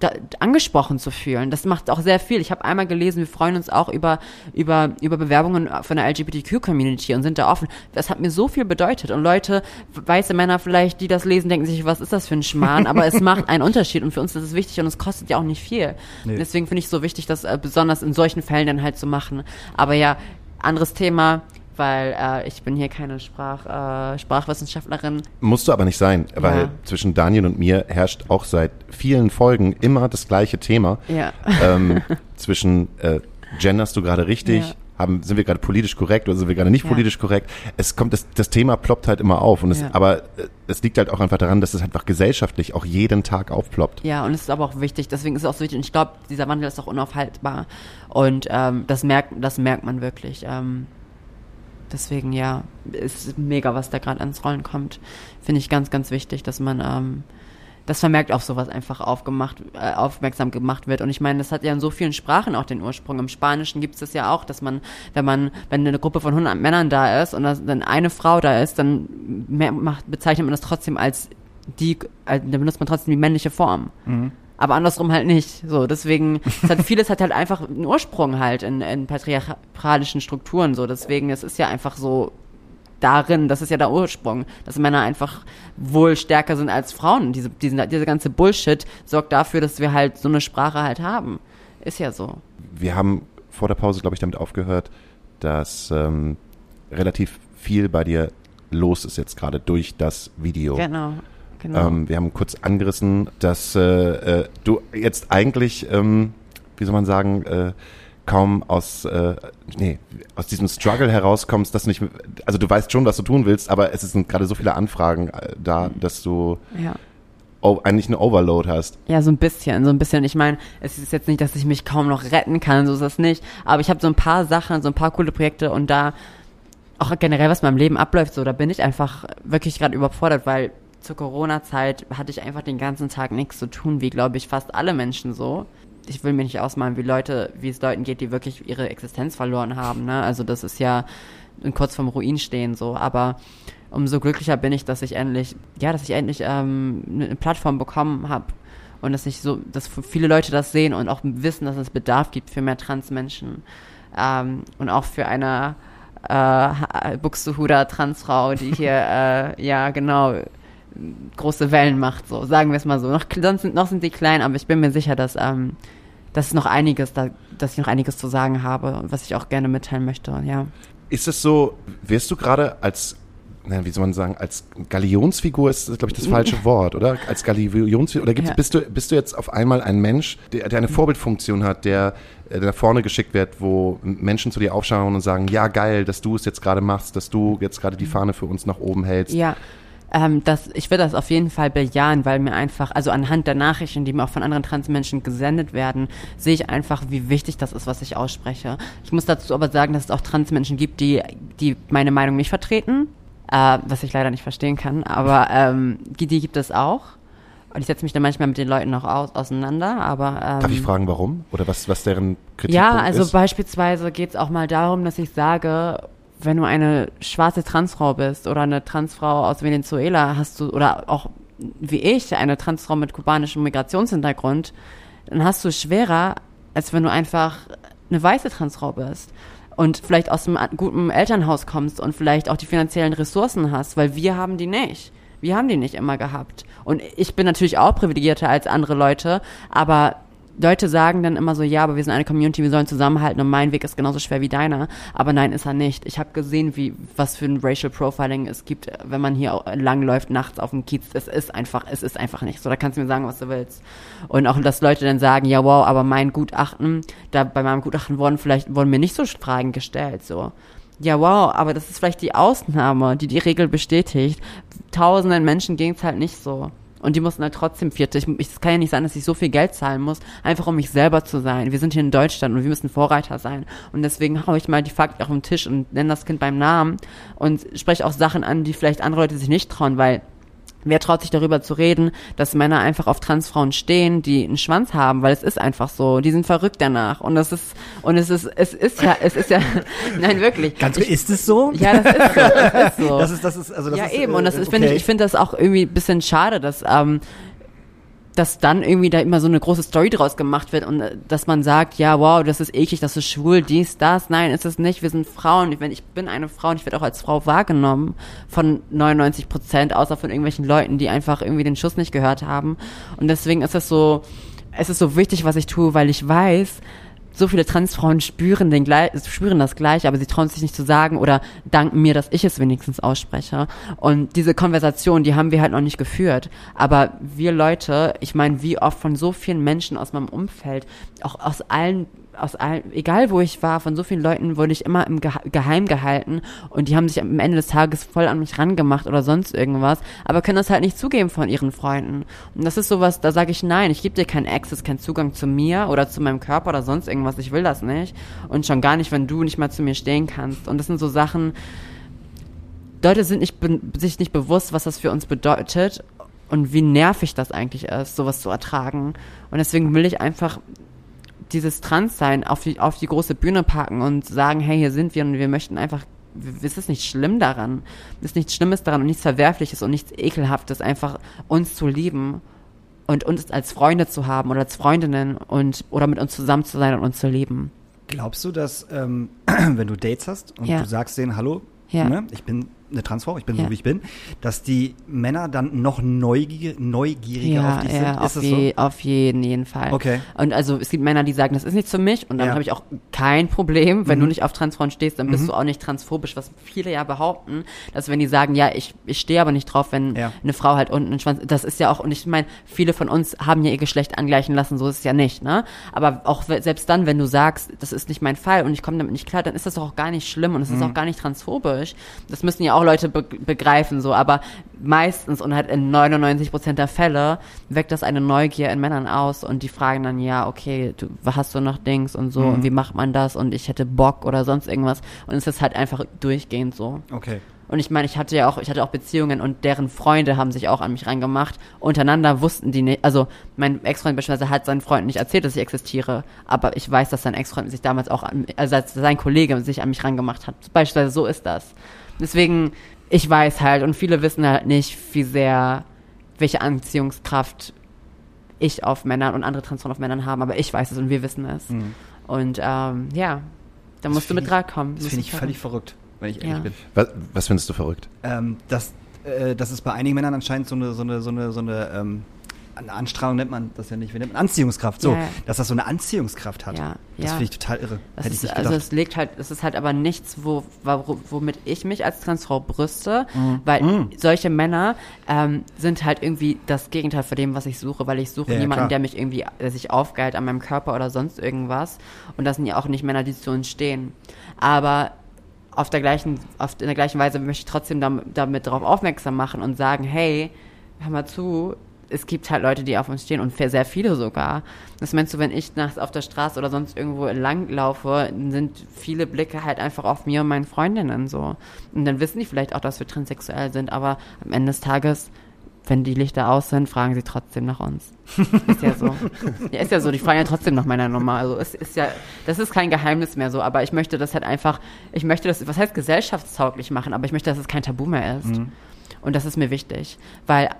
da, angesprochen zu fühlen. Das macht auch sehr viel. Ich habe einmal gelesen, wir freuen uns auch über, über, über Bewerbungen von der LGBTQ-Community und sind da offen. Das hat mir so viel bedeutet. Und Leute, weiße Männer vielleicht, die das lesen, denken sich, was ist das für ein Schmarrn? Aber es macht einen Unterschied und für uns ist es wichtig und es kostet ja auch nicht viel. Deswegen finde ich es so wichtig, das äh, besonders in solchen Fällen dann halt zu machen. Aber ja, anderes Thema, weil äh, ich bin hier keine Sprach, äh, Sprachwissenschaftlerin. Musst du aber nicht sein, weil Ja. zwischen Daniel und mir herrscht auch seit vielen Folgen immer das gleiche Thema. Ja. Ähm, zwischen äh, genderst du gerade richtig, Ja. haben, sind wir gerade politisch korrekt oder sind wir gerade nicht Ja. politisch korrekt? Es kommt, das, das Thema ploppt halt immer auf. Und es, Ja. aber äh, es liegt halt auch einfach daran, dass es einfach gesellschaftlich auch jeden Tag aufploppt. Ja, und es ist aber auch wichtig, deswegen ist es auch so wichtig. Und ich glaube, dieser Wandel ist auch unaufhaltbar. Und ähm, das merkt, das merkt man wirklich. Ähm, deswegen, ja, ist mega, was da gerade ans Rollen kommt. Finde ich ganz, ganz wichtig, dass man ähm, das vermerkt auf sowas einfach aufgemacht, äh, aufmerksam gemacht wird. Und ich meine, das hat ja in so vielen Sprachen auch den Ursprung. Im Spanischen gibt es das ja auch, dass man, wenn man, wenn eine Gruppe von 100 Männern da ist und dann eine Frau da ist, dann mehr, macht, bezeichnet man das trotzdem als die, äh, dann benutzt man trotzdem die männliche Form. Aber andersrum halt nicht. So, deswegen, es hat, vieles hat halt einfach einen Ursprung halt in, in patriarchalischen Strukturen. So, deswegen, es ist ja einfach so darin, das ist ja der Ursprung, dass Männer einfach wohl stärker sind als Frauen. Diese, diese, diese ganze Bullshit sorgt dafür, dass wir halt so eine Sprache halt haben. Ist ja so. Wir haben vor der Pause, glaube ich, damit aufgehört, dass ähm, relativ viel bei dir los ist jetzt gerade durch das Video. Genau. Genau. Ähm, wir haben kurz angerissen, dass äh, äh, du jetzt eigentlich, ähm, wie soll man sagen, äh, kaum aus, äh, nee, aus diesem Struggle herauskommst, dass du nicht, also du weißt schon, was du tun willst, aber es sind gerade so viele Anfragen äh, da, dass du ja. oh, eigentlich eine Overload hast. Ja, so ein bisschen, so ein bisschen. Ich meine, es ist jetzt nicht, dass ich mich kaum noch retten kann, so ist das nicht. Aber ich habe so ein paar Sachen, so ein paar coole Projekte und da auch generell, was in meinem Leben abläuft, so, da bin ich einfach wirklich gerade überfordert, weil zur Corona-Zeit hatte ich einfach den ganzen Tag nichts zu tun, wie glaube ich fast alle Menschen so. Ich will mir nicht ausmalen, wie Leute, wie es Leuten geht, die wirklich ihre Existenz verloren haben. Ne? Also das ist ja kurz vorm Ruin stehen so. Aber umso glücklicher bin ich, dass ich endlich, ja, dass ich endlich ähm, eine Plattform bekommen habe und dass ich so, dass viele Leute das sehen und auch wissen, dass es Bedarf gibt für mehr Transmenschen ähm, und auch für eine äh, Buxtehuder Transfrau, die hier äh, ja genau große Wellen macht, so sagen wir es mal so. Noch, sonst sind, noch sind die klein, aber ich bin mir sicher, dass ähm, dass noch einiges, da, dass ich noch einiges zu sagen habe, was ich auch gerne mitteilen möchte. Ja. Ist es so, wirst du gerade als, na, wie soll man sagen, als Galionsfigur ist, glaube ich, das falsche Wort, oder? Als Galionsfigur, oder gibt's, Ja. bist, du, bist du jetzt auf einmal ein Mensch, der, der eine Vorbildfunktion hat, der, äh, der nach vorne geschickt wird, wo Menschen zu dir aufschauen und sagen, ja geil, dass du es jetzt gerade machst, dass du jetzt gerade die Fahne für uns nach oben hältst. Ja, ähm, das, ich würde das auf jeden Fall bejahen, weil mir einfach, also anhand der Nachrichten, die mir auch von anderen Transmenschen gesendet werden, sehe ich einfach, wie wichtig das ist, was ich ausspreche. Ich muss dazu aber sagen, dass es auch Transmenschen gibt, die, die meine Meinung nicht vertreten, äh, was ich leider nicht verstehen kann, aber ähm, die, die gibt es auch. Und ich setze mich dann manchmal mit den Leuten noch aus, auseinander, aber ähm, Darf ich fragen, warum? Oder was, was deren Kritikpunkt ja, also ist? beispielsweise geht es auch mal darum, dass ich sage, wenn du eine schwarze Transfrau bist oder eine Transfrau aus Venezuela hast du, oder auch wie ich, eine Transfrau mit kubanischem Migrationshintergrund, dann hast du es schwerer, als wenn du einfach eine weiße Transfrau bist und vielleicht aus einem guten Elternhaus kommst und vielleicht auch die finanziellen Ressourcen hast, weil wir haben die nicht. Wir haben die nicht immer gehabt. Und ich bin natürlich auch privilegierter als andere Leute, aber Leute sagen dann immer so, ja, aber wir sind eine Community, wir sollen zusammenhalten und mein Weg ist genauso schwer wie deiner. Aber nein, ist er nicht. Ich habe gesehen, wie was für ein Racial Profiling es gibt, wenn man hier langläuft nachts auf dem Kiez. Es ist einfach, es ist einfach nicht so. Da kannst du mir sagen, was du willst. Und auch, dass Leute dann sagen, ja, wow, aber mein Gutachten, da bei meinem Gutachten wurden vielleicht wurden mir nicht so Fragen gestellt, so. Ja, wow, aber das ist vielleicht die Ausnahme, die die Regel bestätigt. Tausenden Menschen ging es halt nicht so. Und die mussten halt trotzdem vierte. Ich, es kann ja nicht sein, dass ich so viel Geld zahlen muss, einfach um mich selber zu sein. Wir sind hier in Deutschland und wir müssen Vorreiter sein. Und deswegen haue ich mal die Fakten auf den Tisch und nenne das Kind beim Namen und spreche auch Sachen an, die vielleicht andere Leute sich nicht trauen, weil Wer traut sich darüber zu reden, dass Männer einfach auf Transfrauen stehen, die einen Schwanz haben, weil es ist einfach so. Die sind verrückt danach. Und das ist, und es ist, es ist ja, es ist ja, nein, wirklich. Ganz ich, ist es so? Ja, das ist so. Das ist so. Das ist, das ist, also das ja, ist, eben. äh, Und das ist, okay. finde ich, ich finde das auch irgendwie ein bisschen schade, dass, ähm, dass dann irgendwie da immer so eine große Story draus gemacht wird und äh, dass man sagt, ja, wow, das ist eklig, das ist schwul, dies, das. Nein, ist es nicht. Wir sind Frauen. Ich, ich bin eine Frau und ich werde auch als Frau wahrgenommen von 99 Prozent, außer von irgendwelchen Leuten, die einfach irgendwie den Schuss nicht gehört haben. Und deswegen ist es so, es ist so wichtig, was ich tue, weil ich weiß, so viele Transfrauen spüren, den spüren das gleich, aber sie trauen sich nicht zu sagen oder danken mir, dass ich es wenigstens ausspreche. Und diese Konversation, die haben wir halt noch nicht geführt. Aber wir Leute, ich meine, wie oft von so vielen Menschen aus meinem Umfeld, auch aus allen aus allen, egal wo ich war, von so vielen Leuten wurde ich immer im Geheim gehalten und die haben sich am Ende des Tages voll an mich rangemacht oder sonst irgendwas, aber können das halt nicht zugeben von ihren Freunden. Und das ist sowas, da sage ich nein, ich gebe dir keinen Access, keinen Zugang zu mir oder zu meinem Körper oder sonst irgendwas, ich will das nicht. Und schon gar nicht, wenn du nicht mal zu mir stehen kannst. Und das sind so Sachen, Leute sind nicht sich nicht bewusst, was das für uns bedeutet und wie nervig das eigentlich ist, sowas zu ertragen. Und deswegen will ich einfach dieses Transsein auf die, auf die große Bühne packen und sagen, hey, hier sind wir und wir möchten einfach, es ist nicht schlimm daran. Es ist nichts Schlimmes daran und nichts Verwerfliches und nichts Ekelhaftes, einfach uns zu lieben und uns als Freunde zu haben oder als Freundinnen und oder mit uns zusammen zu sein und uns zu lieben. Glaubst du, dass ähm, wenn du Dates hast und Ja. du sagst denen, hallo, Ja. ne, ich bin eine Transfrau, ich bin Ja. so wie ich bin, dass die Männer dann noch neugier neugieriger auf dich sind? ja, Ist auf, je, so? auf jeden, jeden Fall. Okay. Und also es gibt Männer, die sagen, das ist nichts für mich und dann Ja. habe ich auch kein Problem, wenn Mhm. du nicht auf Transfrauen stehst, dann bist du auch nicht transphobisch, was viele ja behaupten, dass wenn die sagen, ja, ich, ich stehe aber nicht drauf, wenn Ja. eine Frau halt unten einen Schwanz, das ist ja auch, und ich meine, viele von uns haben ja ihr Geschlecht angleichen lassen, so ist es ja nicht, ne? Aber auch selbst dann, wenn du sagst, das ist nicht mein Fall und ich komme damit nicht klar, dann ist das doch auch gar nicht schlimm und es Mhm. ist auch gar nicht transphobisch. Das müssen ja auch Leute be begreifen, so, aber meistens und halt in 99 Prozent der Fälle weckt das eine Neugier in Männern aus und die fragen dann, ja, okay, du hast du noch Dings und so und wie macht man das und ich hätte Bock oder sonst irgendwas und es ist halt einfach durchgehend so. Okay. Und ich meine, ich hatte ja auch, ich hatte auch Beziehungen und deren Freunde haben sich auch an mich reingemacht. Untereinander wussten die nicht, also mein Ex-Freund beispielsweise hat seinen Freunden nicht erzählt, dass ich existiere, aber ich weiß, dass sein Ex-Freund sich damals auch an, also als sein Kollege sich an mich rangemacht hat. Beispielsweise so ist das. Deswegen, ich weiß halt und viele wissen halt nicht, wie sehr, welche Anziehungskraft ich auf Männern und andere Transfrauen auf Männern haben, aber ich weiß es und wir wissen es. Und ähm, ja, da musst du mit ich- Draht kommen. Das finde ich völlig verrückt, wenn ich ehrlich Ja. bin. Was, was findest du verrückt? Ähm, dass, äh, dass es bei einigen Männern anscheinend so eine, so eine, so eine, so eine, ähm, eine Anstrahlung nennt man das ja nicht, wie nennt man Anziehungskraft, so, Ja, dass das so eine Anziehungskraft hat. Ja, das ja. finde ich total irre. Das Hätte ich ist, nicht also gedacht. es legt halt, es ist halt aber nichts, wo, wo, womit ich mich als Transfrau brüste, Mhm. weil solche Männer ähm, sind halt irgendwie das Gegenteil von dem, was ich suche, weil ich suche ja, jemanden, klar. der mich irgendwie, der sich aufgeilt an meinem Körper oder sonst irgendwas. Und das sind ja auch nicht Männer, die zu uns stehen. Aber auf der gleichen, auf, in der gleichen Weise möchte ich trotzdem damit, damit darauf aufmerksam machen und sagen, hey, hör mal zu, es gibt halt Leute, die auf uns stehen und sehr viele sogar. Das meinst du, wenn ich nachts auf der Straße oder sonst irgendwo lang laufe, sind viele Blicke halt einfach auf mir und meinen Freundinnen so. Und dann wissen die vielleicht auch, dass wir transsexuell sind, aber am Ende des Tages, wenn die Lichter aus sind, fragen sie trotzdem nach uns. Ist ja so. Ja, ist ja so, die fragen ja trotzdem nach meiner Nummer. Also es ist ja, das ist kein Geheimnis mehr so, aber ich möchte das halt einfach, ich möchte das, was heißt gesellschaftstauglich machen, aber ich möchte, dass es kein Tabu mehr ist. Und das ist mir wichtig, weil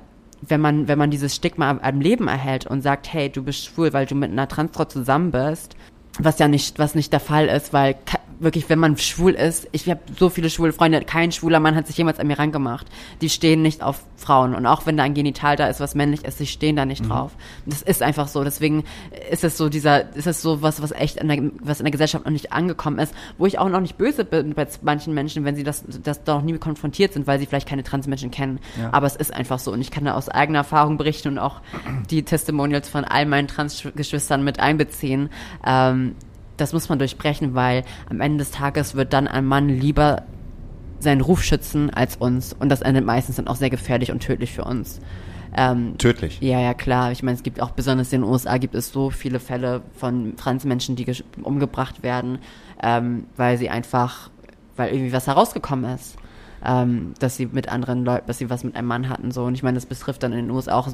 wenn man, wenn man dieses Stigma am- Leben erhält und sagt, hey, du bist schwul, weil du mit einer Transfrau zusammen bist, was ja nicht, was nicht der Fall ist, weil wirklich, wenn man schwul ist, ich habe so viele schwule Freunde, kein schwuler Mann hat sich jemals an mir rangemacht. Die stehen nicht auf Frauen und auch wenn da ein Genital da ist, was männlich ist, sie stehen da nicht drauf. Das ist einfach so. Deswegen ist es so dieser, ist es so was, was echt in der, was in der Gesellschaft noch nicht angekommen ist, wo ich auch noch nicht böse bin bei manchen Menschen, wenn sie das, das da noch nie konfrontiert sind, weil sie vielleicht keine Transmenschen kennen. Ja. Aber es ist einfach so und ich kann da aus eigener Erfahrung berichten und auch die Testimonials von all meinen Transgeschwistern mit einbeziehen. Ähm, das muss man durchbrechen, weil am Ende des Tages wird dann ein Mann lieber seinen Ruf schützen als uns und das endet meistens dann auch sehr gefährlich und tödlich für uns. Ähm, Tödlich. ja, ja, klar. Ich meine, es gibt auch besonders in den USA gibt es so viele Fälle von Transmenschen, die umgebracht werden, ähm, weil sie einfach, weil irgendwie was herausgekommen ist. Ähm, dass sie mit anderen Leuten, dass sie was mit einem Mann hatten, so. Und ich meine, das betrifft dann in den USA auch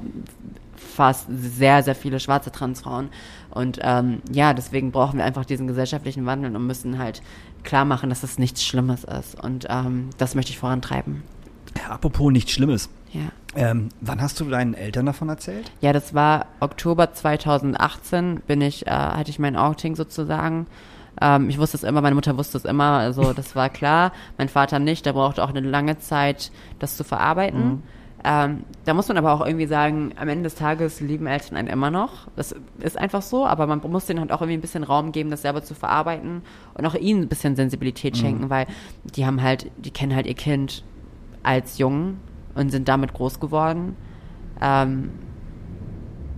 fast sehr, sehr viele schwarze Transfrauen. Und ähm, ja, deswegen brauchen wir einfach diesen gesellschaftlichen Wandel und müssen halt klar machen, dass es nichts Schlimmes ist. Und ähm, das möchte ich vorantreiben. Apropos nichts Schlimmes. Ja. Ähm, wann hast du deinen Eltern davon erzählt? Ja, das war Oktober 2018, bin ich, äh, hatte ich mein Outing sozusagen. Ähm, ich wusste es immer, meine Mutter wusste es immer, also das war klar. Mein Vater nicht, der brauchte auch eine lange Zeit, das zu verarbeiten. Ähm, da muss man aber auch irgendwie sagen, am Ende des Tages lieben Eltern einen immer noch. Das ist einfach so, aber man muss denen halt auch irgendwie ein bisschen Raum geben, das selber zu verarbeiten und auch ihnen ein bisschen Sensibilität schenken, weil die haben halt, die kennen halt ihr Kind als Jungen und sind damit groß geworden. Ähm,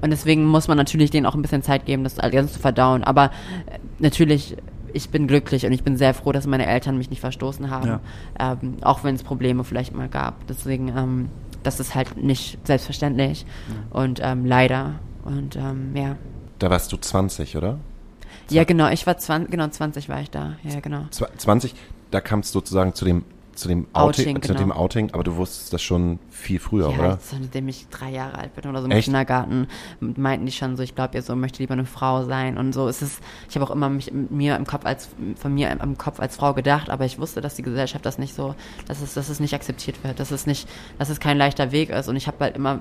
und deswegen muss man natürlich denen auch ein bisschen Zeit geben, das alles zu verdauen. Aber äh, natürlich, ich bin glücklich und ich bin sehr froh, dass meine Eltern mich nicht verstoßen haben. Ähm, auch wenn es Probleme vielleicht mal gab. Deswegen, ähm, das ist halt nicht selbstverständlich. Und ähm, leider. Und ähm, ja. Da warst du 20, oder? Ja, genau, ich war 20, genau, 20 war ich da. Ja, genau. Zwa- 20, da kam es sozusagen zu dem, zu dem Outing, Outing, zu dem genau. Outing, aber du wusstest das schon viel früher, Ja, oder? seitdem ich drei Jahre alt bin oder so im Echt? Kindergarten, meinten die schon so, ich glaube, ihr so möchte lieber eine Frau sein und so. Es ist, ich habe auch immer mich mir im Kopf als von mir im Kopf als Frau gedacht, aber ich wusste, dass die Gesellschaft das nicht so, dass es, dass es nicht akzeptiert wird, dass es nicht, dass es kein leichter Weg ist und ich habe halt immer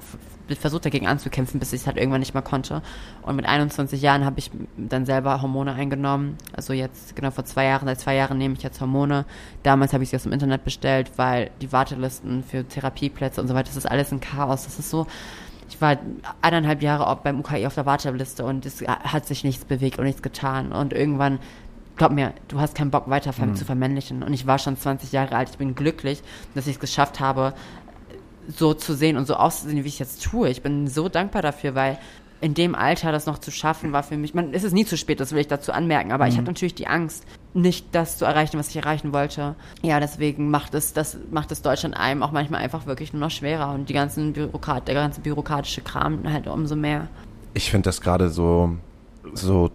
versucht dagegen anzukämpfen, bis ich es halt irgendwann nicht mehr konnte. Und mit 21 Jahren habe ich dann selber Hormone eingenommen. Also jetzt genau vor zwei Jahren, seit zwei Jahren nehme ich jetzt Hormone. Damals habe ich sie aus dem Internet bestellt, weil die Wartelisten für Therapieplätze und so weiter, das ist alles ein Chaos. Das ist so, ich war eineinhalb Jahre beim UKI auf der Warteliste und es hat sich nichts bewegt und nichts getan. Und irgendwann, glaub mir, du hast keinen Bock weiter ver- zu vermännlichen. Und ich war schon 20 Jahre alt. Ich bin glücklich, dass ich es geschafft habe, so zu sehen und so auszusehen, wie ich jetzt tue. Ich bin so dankbar dafür, weil in dem Alter das noch zu schaffen war für mich, man, es ist nie zu spät, das will ich dazu anmerken, aber ich hatte natürlich die Angst, nicht das zu erreichen, was ich erreichen wollte. Ja, deswegen macht es, das macht es Deutschland einem auch manchmal einfach wirklich nur noch schwerer und die ganzen Bürokrat, der ganze bürokratische Kram halt umso mehr. Ich finde das gerade so, so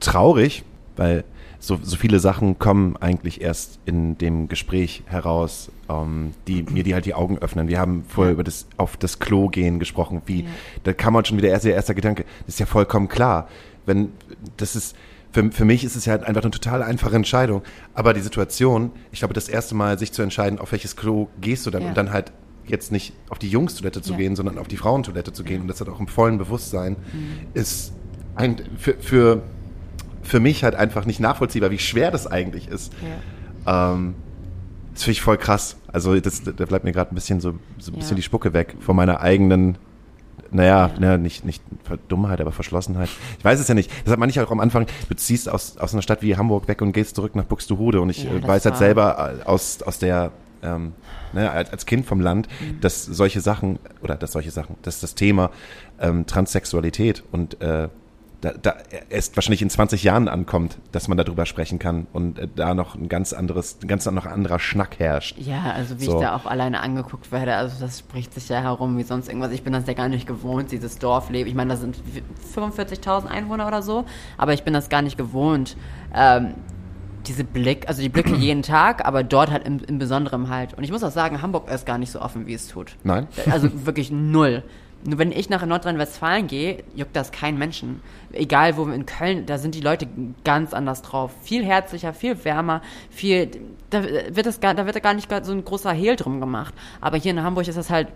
traurig, weil so, so viele Sachen kommen eigentlich erst in dem Gespräch heraus, ähm, die mir die halt die Augen öffnen. Wir haben vorher über das auf das Klo gehen gesprochen, wie Ja. da kam man schon wieder erst der erste Gedanke, das ist ja vollkommen klar. Wenn das ist für, für mich ist es ja halt einfach eine total einfache Entscheidung. Aber die Situation, ich glaube, das erste Mal sich zu entscheiden, auf welches Klo gehst du dann Ja. und dann halt jetzt nicht auf die Jungstoilette zu Ja. gehen, sondern auf die Frauentoilette zu gehen und das hat auch im vollen Bewusstsein, Mhm. ist ein, für, für, für mich halt einfach nicht nachvollziehbar, wie schwer das eigentlich ist. Ähm, das finde ich voll krass. Also das, da bleibt mir gerade ein bisschen so, so ein bisschen Ja. die Spucke weg von meiner eigenen, naja, Ja. naja nicht, nicht Ver- Dummheit, aber Verschlossenheit. Ich weiß es ja nicht. Das hat man nicht auch am Anfang, du ziehst aus, aus einer Stadt wie Hamburg weg und gehst zurück nach Buxtehude und ich Ja, äh, weiß halt selber äh, aus, aus der, ähm, ne, als, als Kind vom Land, Mhm. dass solche Sachen, oder dass solche Sachen, dass das Thema ähm, Transsexualität und äh, da, da erst wahrscheinlich in 20 Jahren ankommt, dass man darüber sprechen kann und äh, da noch ein ganz anderes, ein ganz noch anderer Schnack herrscht. Ja, also wie So. ich da auch alleine angeguckt werde, also das spricht sich ja herum wie sonst irgendwas. Ich bin das ja gar nicht gewohnt, dieses Dorfleben. Ich meine, da sind 45.000 Einwohner oder so, aber ich bin das gar nicht gewohnt. Ähm, diese Blick, also die Blicke jeden Tag, aber dort halt im, im Besonderen halt. Und ich muss auch sagen, Hamburg ist gar nicht so offen, wie es tut. Nein? Also wirklich null. Nur wenn ich nach Nordrhein-Westfalen gehe, juckt das keinen Menschen. Egal wo in Köln, da sind die Leute ganz anders drauf. Viel herzlicher, viel wärmer, viel. Da wird das gar, da wird da gar nicht so ein großer Hehl drum gemacht. Aber hier in Hamburg ist das halt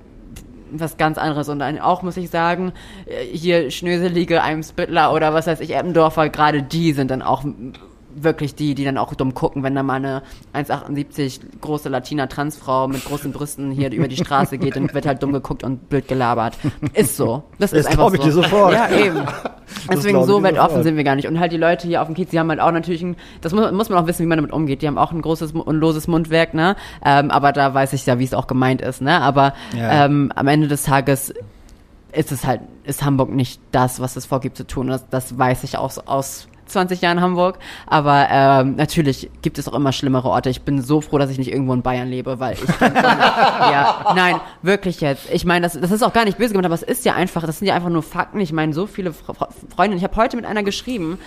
was ganz anderes. Und dann auch, muss ich sagen, äh, hier Schnöselige, Eimsbüttler oder was weiß ich, Eppendorfer, gerade die sind dann auch wirklich die, die dann auch dumm gucken, wenn da mal eine 1,78 große Latina-Transfrau mit großen Brüsten hier über die Straße geht und wird halt dumm geguckt und blöd gelabert. Ist so. Das ist Das einfach glaub ich so. dir sofort. Ja, eben. Deswegen so weltoffen sofort. sind wir gar nicht. Und halt die Leute hier auf dem Kiez, die haben halt auch natürlich ein, das muss, muss man auch wissen, wie man damit umgeht. Die haben auch ein großes und loses Mundwerk, ne? Ähm, aber da weiß ich ja, wie es auch gemeint ist, ne? Aber Ja. ähm, am Ende des Tages ist es halt, ist Hamburg nicht das, was es vorgibt zu tun. Das, das weiß ich aus, aus 20 Jahren Hamburg. Aber ähm, natürlich gibt es auch immer schlimmere Orte. Ich bin so froh, dass ich nicht irgendwo in Bayern lebe, weil ich schon, ja, nein, wirklich jetzt. Ich meine, das, das ist auch gar nicht böse gemeint, aber es ist ja einfach, das sind ja einfach nur Fakten. Ich meine, so viele Fre- Freundinnen. Ich habe heute mit einer geschrieben.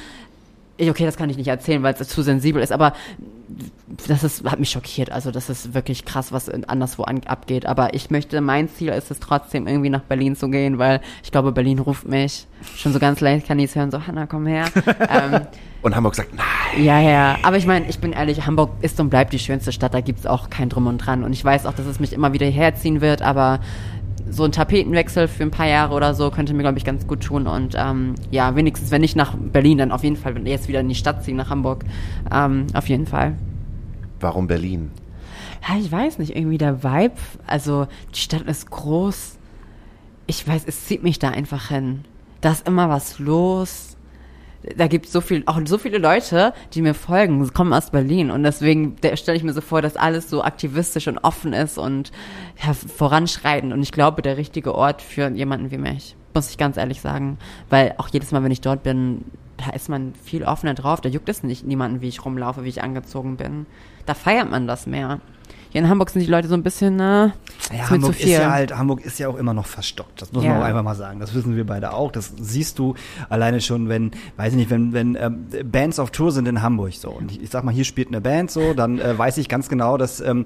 Ich, okay, das kann ich nicht erzählen, weil es zu sensibel ist, aber das ist, hat mich schockiert. Also das ist wirklich krass, was anderswo an, abgeht. Aber ich möchte, mein Ziel ist es trotzdem irgendwie nach Berlin zu gehen, weil ich glaube, Berlin ruft mich. Schon so ganz leicht kann ich es hören, so Hanna, komm her. ähm, Und Hamburg sagt, nein. ja, ja. Aber ich meine, ich bin ehrlich, Hamburg ist und bleibt die schönste Stadt. Da gibt's auch kein Drum und Dran. Und ich weiß auch, dass es mich immer wieder herziehen wird, aber so ein Tapetenwechsel für ein paar Jahre oder so könnte mir, glaube ich, ganz gut tun. Und ähm, ja, wenigstens, wenn nicht nach Berlin, dann auf jeden Fall, wenn jetzt wieder in die Stadt ziehen, nach Hamburg. Ähm, auf jeden Fall. Warum Berlin? Ja, ich weiß nicht, irgendwie der Vibe, also die Stadt ist groß. Ich weiß, es zieht mich da einfach hin. Da ist immer was los. Da gibt so viel, auch so viele Leute, die mir folgen, kommen aus Berlin und deswegen stelle ich mir so vor, dass alles so aktivistisch und offen ist und ja, voranschreitend und ich glaube, der richtige Ort für jemanden wie mich, muss ich ganz ehrlich sagen, weil auch jedes Mal, wenn ich dort bin, da ist man viel offener drauf, da juckt es nicht niemanden, wie ich rumlaufe, wie ich angezogen bin. Da feiert man das mehr. Hier in Hamburg sind die Leute so ein bisschen, ne, Ja, Hamburg ist ja halt, Hamburg ist ja auch immer noch verstockt. Das muss Ja. man auch einfach mal sagen. Das wissen wir beide auch. Das siehst du alleine schon, wenn, weiß ich nicht, wenn, wenn ähm, Bands auf Tour sind in Hamburg so. Und ich, ich sag mal, hier spielt eine Band so, dann äh, weiß ich ganz genau, dass ähm,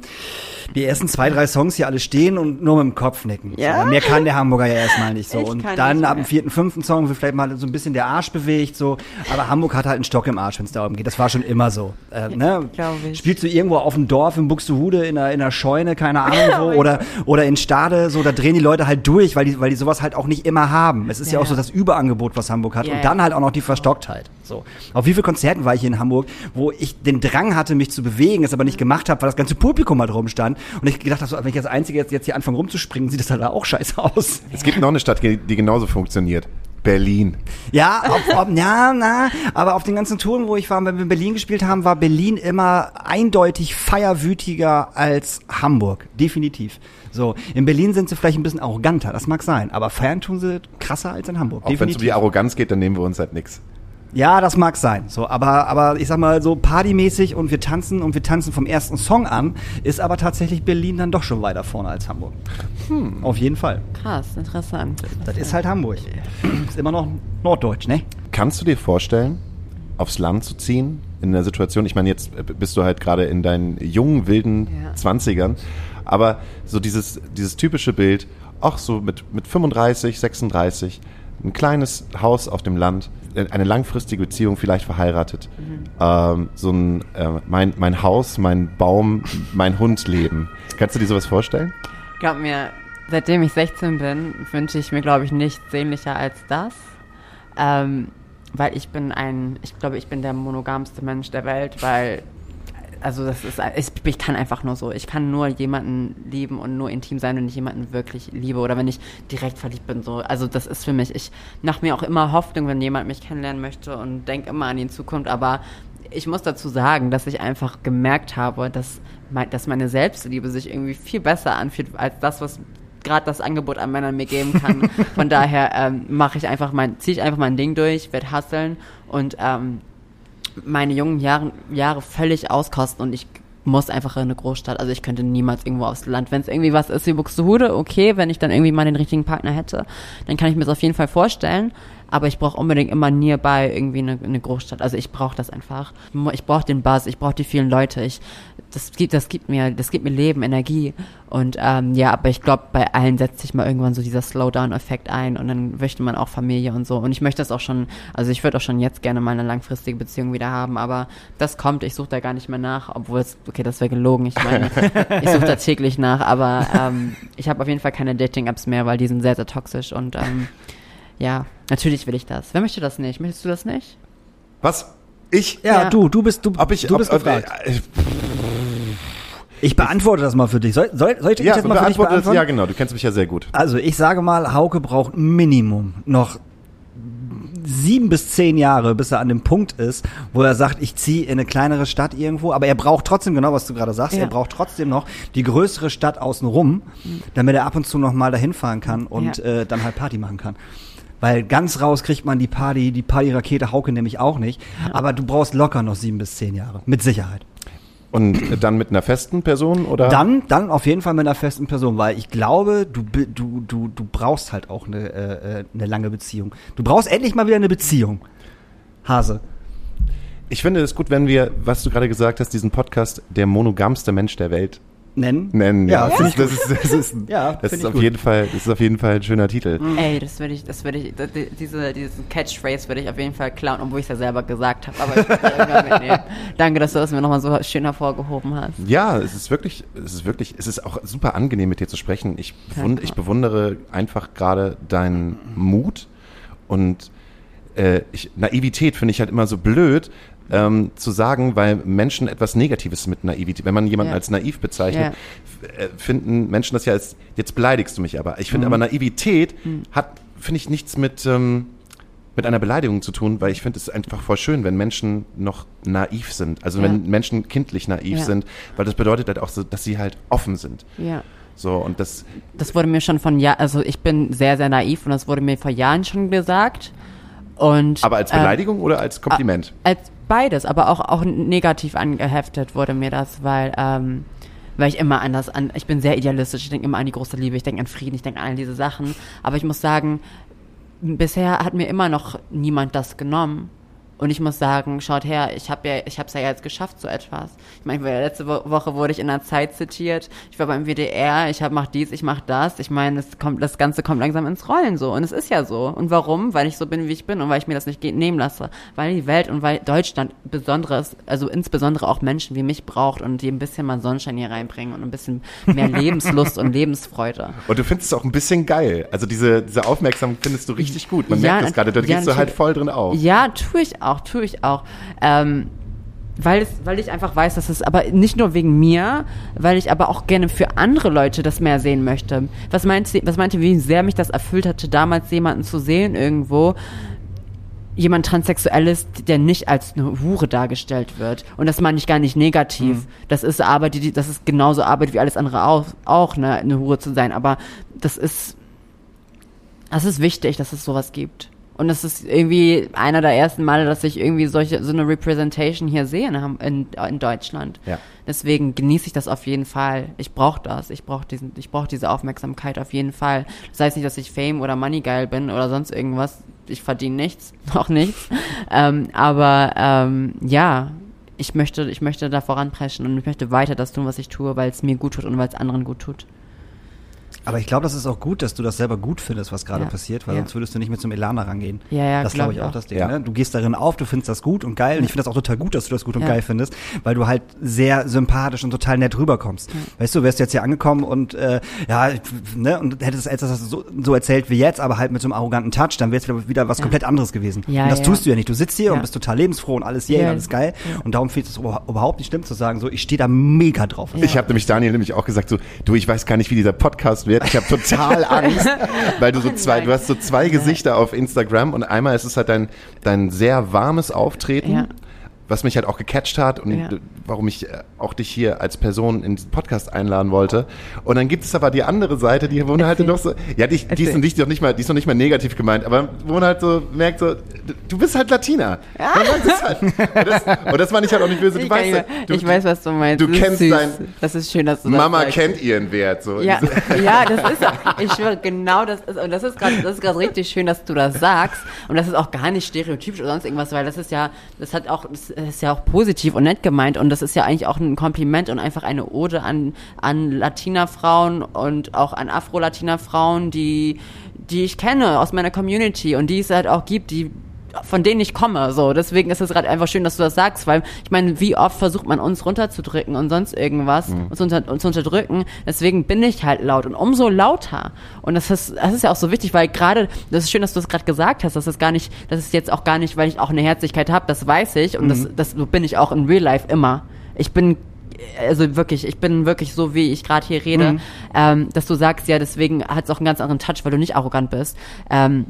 die ersten zwei, drei Songs hier alle stehen und nur mit dem Kopf nicken. Ja? So. Mehr kann der Hamburger ja erstmal nicht so. Ich und dann ab dem vierten, fünften Song wird vielleicht mal so ein bisschen der Arsch bewegt so. Aber Hamburg hat halt einen Stock im Arsch, wenn es darum geht. Das war schon immer so. Äh, ne? Spielst du irgendwo auf dem Dorf in Buxtehude in einer, in einer Scheune, keine Ahnung wo, oder, oder in Stade, so, da drehen die Leute halt durch, weil die, weil die sowas halt auch nicht immer haben. Es ist ja, Ja. auch so das Überangebot, was Hamburg hat. Ja, und dann halt auch noch die Verstocktheit. So. Auf wie viele Konzerten war ich hier in Hamburg, wo ich den Drang hatte, mich zu bewegen, es aber nicht gemacht habe, weil das ganze Publikum halt rumstand. Und ich gedacht habe, so, wenn ich als Einzige jetzt, jetzt hier anfange rumzuspringen, sieht das halt auch scheiße aus. Es gibt noch eine Stadt, die genauso funktioniert. Berlin. Ja, auf, auf, ja, na, aber auf den ganzen Touren, wo ich war, wenn wir in Berlin gespielt haben, war Berlin immer eindeutig feierwütiger als Hamburg. Definitiv. So, in Berlin sind sie vielleicht ein bisschen arroganter, das mag sein, aber feiern tun sie krasser als in Hamburg. Auch wenn es um die Arroganz geht, dann nehmen wir uns halt nix. Ja, das mag sein. So, aber, aber ich sag mal so partymäßig und wir tanzen und wir tanzen vom ersten Song an, ist aber tatsächlich Berlin dann doch schon weiter vorne als Hamburg. Hm. Auf jeden Fall. Krass, interessant. Das ist halt Hamburg. Ist immer noch Norddeutsch, ne? Kannst du dir vorstellen, aufs Land zu ziehen? In der Situation, ich meine, jetzt bist du halt gerade in deinen jungen, wilden Ja. Zwanzigern, aber so dieses, dieses typische Bild, auch so mit, mit 35, 36, ein kleines Haus auf dem Land, eine langfristige Beziehung, vielleicht verheiratet, ähm, so ein, äh, mein, mein Haus, mein Baum, mein Hund leben. Kannst du dir sowas vorstellen? Glaub mir, seitdem ich 16 bin, wünsche ich mir, glaube ich, nichts sehnlicher als das. Ähm, weil ich bin ein, ich glaube, ich bin der monogamste Mensch der Welt, weil, also das ist, ich, ich kann einfach nur so, ich kann nur jemanden lieben und nur intim sein, wenn ich jemanden wirklich liebe oder wenn ich direkt verliebt bin, so. Also das ist für mich, ich mache mir auch immer Hoffnung, wenn jemand mich kennenlernen möchte und denke immer an die Zukunft, aber ich muss dazu sagen, dass ich einfach gemerkt habe, dass, mein, dass meine Selbstliebe sich irgendwie viel besser anfühlt als das, was gerade das Angebot an Männern mir geben kann. Von daher ähm, mache ich einfach mein, ziehe ich einfach mein Ding durch, werde hustlen und ähm, meine jungen Jahre, Jahre völlig auskosten und ich muss einfach in eine Großstadt. Also ich könnte niemals irgendwo aufs Land. Wenn es irgendwie was ist wie Buxtehude, okay, wenn ich dann irgendwie mal den richtigen Partner hätte, dann kann ich mir das auf jeden Fall vorstellen. Aber ich brauche unbedingt immer nearby irgendwie eine, eine Großstadt. Also ich brauche das einfach. Ich brauche den Buzz, ich brauche die vielen Leute. Ich, das gibt, das gibt mir, das gibt mir Leben, Energie. Und ähm, ja, aber ich glaube, bei allen setzt sich mal irgendwann so dieser Slowdown-Effekt ein und dann möchte man auch Familie und so. Und ich möchte das auch schon, also ich würde auch schon jetzt gerne mal eine langfristige Beziehung wieder haben, aber das kommt, ich suche da gar nicht mehr nach, obwohl es, okay, das wäre gelogen. Ich meine, ich suche da täglich nach, aber ähm, ich habe auf jeden Fall keine Dating-Apps mehr, weil die sind sehr, sehr toxisch und ähm, ja, natürlich will ich das. Wer möchte das nicht? Möchtest du das nicht? Was? Ich? Ja, Ja. du, du bist, du, Ob ich, du ob, bist ob, gefragt. äh, Ich beantworte das mal für dich. Soll, soll, soll ich ja, das mal für dich beantworte das, beantworten? ja genau, du kennst mich ja sehr gut. Also ich sage mal, Hauke braucht Minimum noch sieben bis zehn Jahre, bis er an dem Punkt ist, wo er sagt, ich ziehe in eine kleinere Stadt irgendwo, aber er braucht trotzdem, genau was du gerade sagst, Ja. er braucht trotzdem noch die größere Stadt außenrum, damit er ab und zu noch mal dahin fahren kann und Ja. äh, dann halt Party machen kann. Weil ganz raus kriegt man die Party, die Party-Rakete Hauke nämlich auch nicht. Aber du brauchst locker noch sieben bis zehn Jahre. Mit Sicherheit. Und dann mit einer festen Person oder? Dann, dann auf jeden Fall mit einer festen Person, weil ich glaube, du, du, du, du brauchst halt auch eine, äh, äh, eine lange Beziehung. Du brauchst endlich mal wieder eine Beziehung. Hase. Ich finde es gut, wenn wir, was du gerade gesagt hast, diesen Podcast der monogamste Mensch der Welt Nennen? nennen. Ja, das, finde ist, das ist, das ist, Ja, das ist ich auf gut. jeden Fall, das ist auf jeden Fall ein schöner Titel. Ey, das würde ich, das würde ich, die- diese, diesen Catchphrase würde ich auf jeden Fall klauen, obwohl ich es ja selber gesagt habe. Aber ich würde es irgendwann mitnehmen. Danke, dass du das mir nochmal so schön hervorgehoben hast. Ja, es ist wirklich, es ist wirklich, es ist auch super angenehm mit dir zu sprechen. Ich, bewund, ich bewundere einfach gerade deinen Mut und äh, ich, Naivität finde ich halt immer so blöd ähm, zu sagen, weil Menschen etwas Negatives mit Naivität, wenn man jemanden Ja. als naiv bezeichnet, Ja. äh, finden Menschen das ja als, jetzt beleidigst du mich aber. Ich Mhm. finde aber Naivität hat, finde ich, nichts mit, ähm, mit einer Beleidigung zu tun, weil ich finde es einfach voll schön, wenn Menschen noch naiv sind. Also Ja. wenn Menschen kindlich naiv Ja. sind, weil das bedeutet halt auch so, dass sie halt offen sind. Ja. So, und das, Das wurde mir schon von Jahren, also ich bin sehr, sehr naiv und das wurde mir vor Jahren schon gesagt. Und, aber als ähm, Beleidigung oder als Kompliment? Als beides, aber auch, auch negativ angeheftet wurde mir das, weil, ähm, weil ich immer an das, an, ich bin sehr idealistisch, ich denke immer an die große Liebe, ich denke an Frieden, ich denke an all diese Sachen. Aber ich muss sagen, bisher hat mir immer noch niemand das genommen. Und ich muss sagen, schaut her, ich habe ja, ich habe es ja jetzt geschafft, so etwas. Ich meine, letzte Wo Woche wurde ich in der Zeit zitiert. Ich war beim WDR, ich habe mach dies, ich mach das. Ich meine, es kommt, das Ganze kommt langsam ins Rollen so. Und es ist ja so. Und warum? Weil ich so bin, wie ich bin und weil ich mir das nicht nehmen lasse. Weil die Welt und weil Deutschland besonderes, also insbesondere auch Menschen wie mich braucht und die ein bisschen mal Sonnenschein hier reinbringen und ein bisschen mehr Lebenslust und Lebensfreude. Und du findest es auch ein bisschen geil. Also diese, diese Aufmerksamkeit findest du richtig gut. Man Ja, merkt das gerade, da ja, gehst du halt voll drin auf. Ja, tue ich auch, tue ich auch. Ähm, weil, es, weil ich einfach weiß, dass es aber nicht nur wegen mir, weil ich aber auch gerne für andere Leute das mehr sehen möchte. Was meint, sie- was meinte, wie sehr mich das erfüllt hatte, damals jemanden zu sehen irgendwo, jemand Transsexuelles, der nicht als eine Hure dargestellt wird. Und das meine ich gar nicht negativ. Das ist Arbeit, die, das ist genauso Arbeit wie alles andere auch, auch ne, eine Hure zu sein. Aber das ist, das ist wichtig, dass es sowas gibt. Und es ist irgendwie einer der ersten Male, dass ich irgendwie solche, so eine Representation hier sehe in, in, Deutschland. Ja. Deswegen genieße ich das auf jeden Fall. Ich brauche das. Ich brauche diesen, ich brauche diese Aufmerksamkeit auf jeden Fall. Das heißt nicht, dass ich Fame oder Money geil bin oder sonst irgendwas. Ich verdiene nichts, noch nichts. ähm, aber ähm, ja, ich möchte, ich möchte da voranpreschen und ich möchte weiter das tun, was ich tue, weil es mir gut tut und weil es anderen gut tut. Aber ich glaube, das ist auch gut, dass du das selber gut findest, was gerade Ja. passiert, weil Ja. sonst würdest du nicht mit zum Elan da rangehen. Ja, ja, das glaub glaube ich ich auch, das Ding. Ja. Ne? Du gehst darin auf, du findest das gut und geil und ich finde das auch total gut, dass du das gut und Ja. geil findest, weil du halt sehr sympathisch und total nett rüberkommst. Weißt du, wärst jetzt hier angekommen und äh, ja, ne, und hättest das so, so erzählt wie jetzt, aber halt mit so einem arroganten Touch, dann wäre es wieder, wieder was Ja. komplett anderes gewesen. Ja, und das ja. tust du ja nicht. Du sitzt hier Ja. und bist total lebensfroh und alles yay, Ja. alles geil. Und darum fehlt es überha- überhaupt nicht schlimm zu sagen, so ich stehe da mega drauf. Ich habe nämlich Daniel nämlich auch gesagt so, du, ich weiß gar nicht, wie dieser Podcast wird. Ich habe total Angst, weil du so zwei, du hast so zwei Gesichter auf Instagram und einmal ist es halt dein, dein sehr warmes Auftreten, Ja. was mich halt auch gecatcht hat und Ja. Warum ich äh, auch dich hier als Person in diesen Podcast einladen wollte. Und dann gibt es aber die andere Seite, die wo man halt noch so, ja, die, die, ist, Erzähl. die ist noch nicht mal, die ist noch nicht mal negativ gemeint, aber wo man halt so merkt so, du bist halt Latina. Es halt. Und das, und das meine ich halt auch nicht böse. Du Ich, weißt, nicht- du, ich weiß, was du meinst. du Das kennst süß. dein- Das ist schön, dass du das Mama sagst. kennt ihren Wert. So. Ja, ja, das ist, ich schwöre, genau das ist, und das ist gerade, das ist gerade richtig schön, dass du das sagst. Und das ist auch gar nicht stereotypisch oder sonst irgendwas, weil das ist ja, das hat auch, das ist ja auch positiv und nett gemeint und das ist ja eigentlich auch ein Kompliment und einfach eine Ode an, an Latina-Frauen und auch an Afro-Latina-Frauen, die, die ich kenne aus meiner Community und die es halt auch gibt, die, von denen ich komme. So, deswegen ist es gerade einfach schön, dass du das sagst, weil ich meine, wie oft versucht man uns runterzudrücken und sonst irgendwas, uns, unter, uns unterdrücken. Deswegen bin ich halt laut und umso lauter. Und das ist, das ist ja auch so wichtig, weil gerade, das ist schön, dass du es gerade gesagt hast, dass es gar nicht, das ist jetzt auch gar nicht, weil ich auch eine Herzlichkeit habe, das weiß ich und das, das so bin ich auch in Real Life immer. Ich bin also wirklich, ich bin wirklich so, wie ich gerade hier rede, ähm, dass du sagst, ja, deswegen hat es auch einen ganz anderen Touch, weil du nicht arrogant bist. Ähm,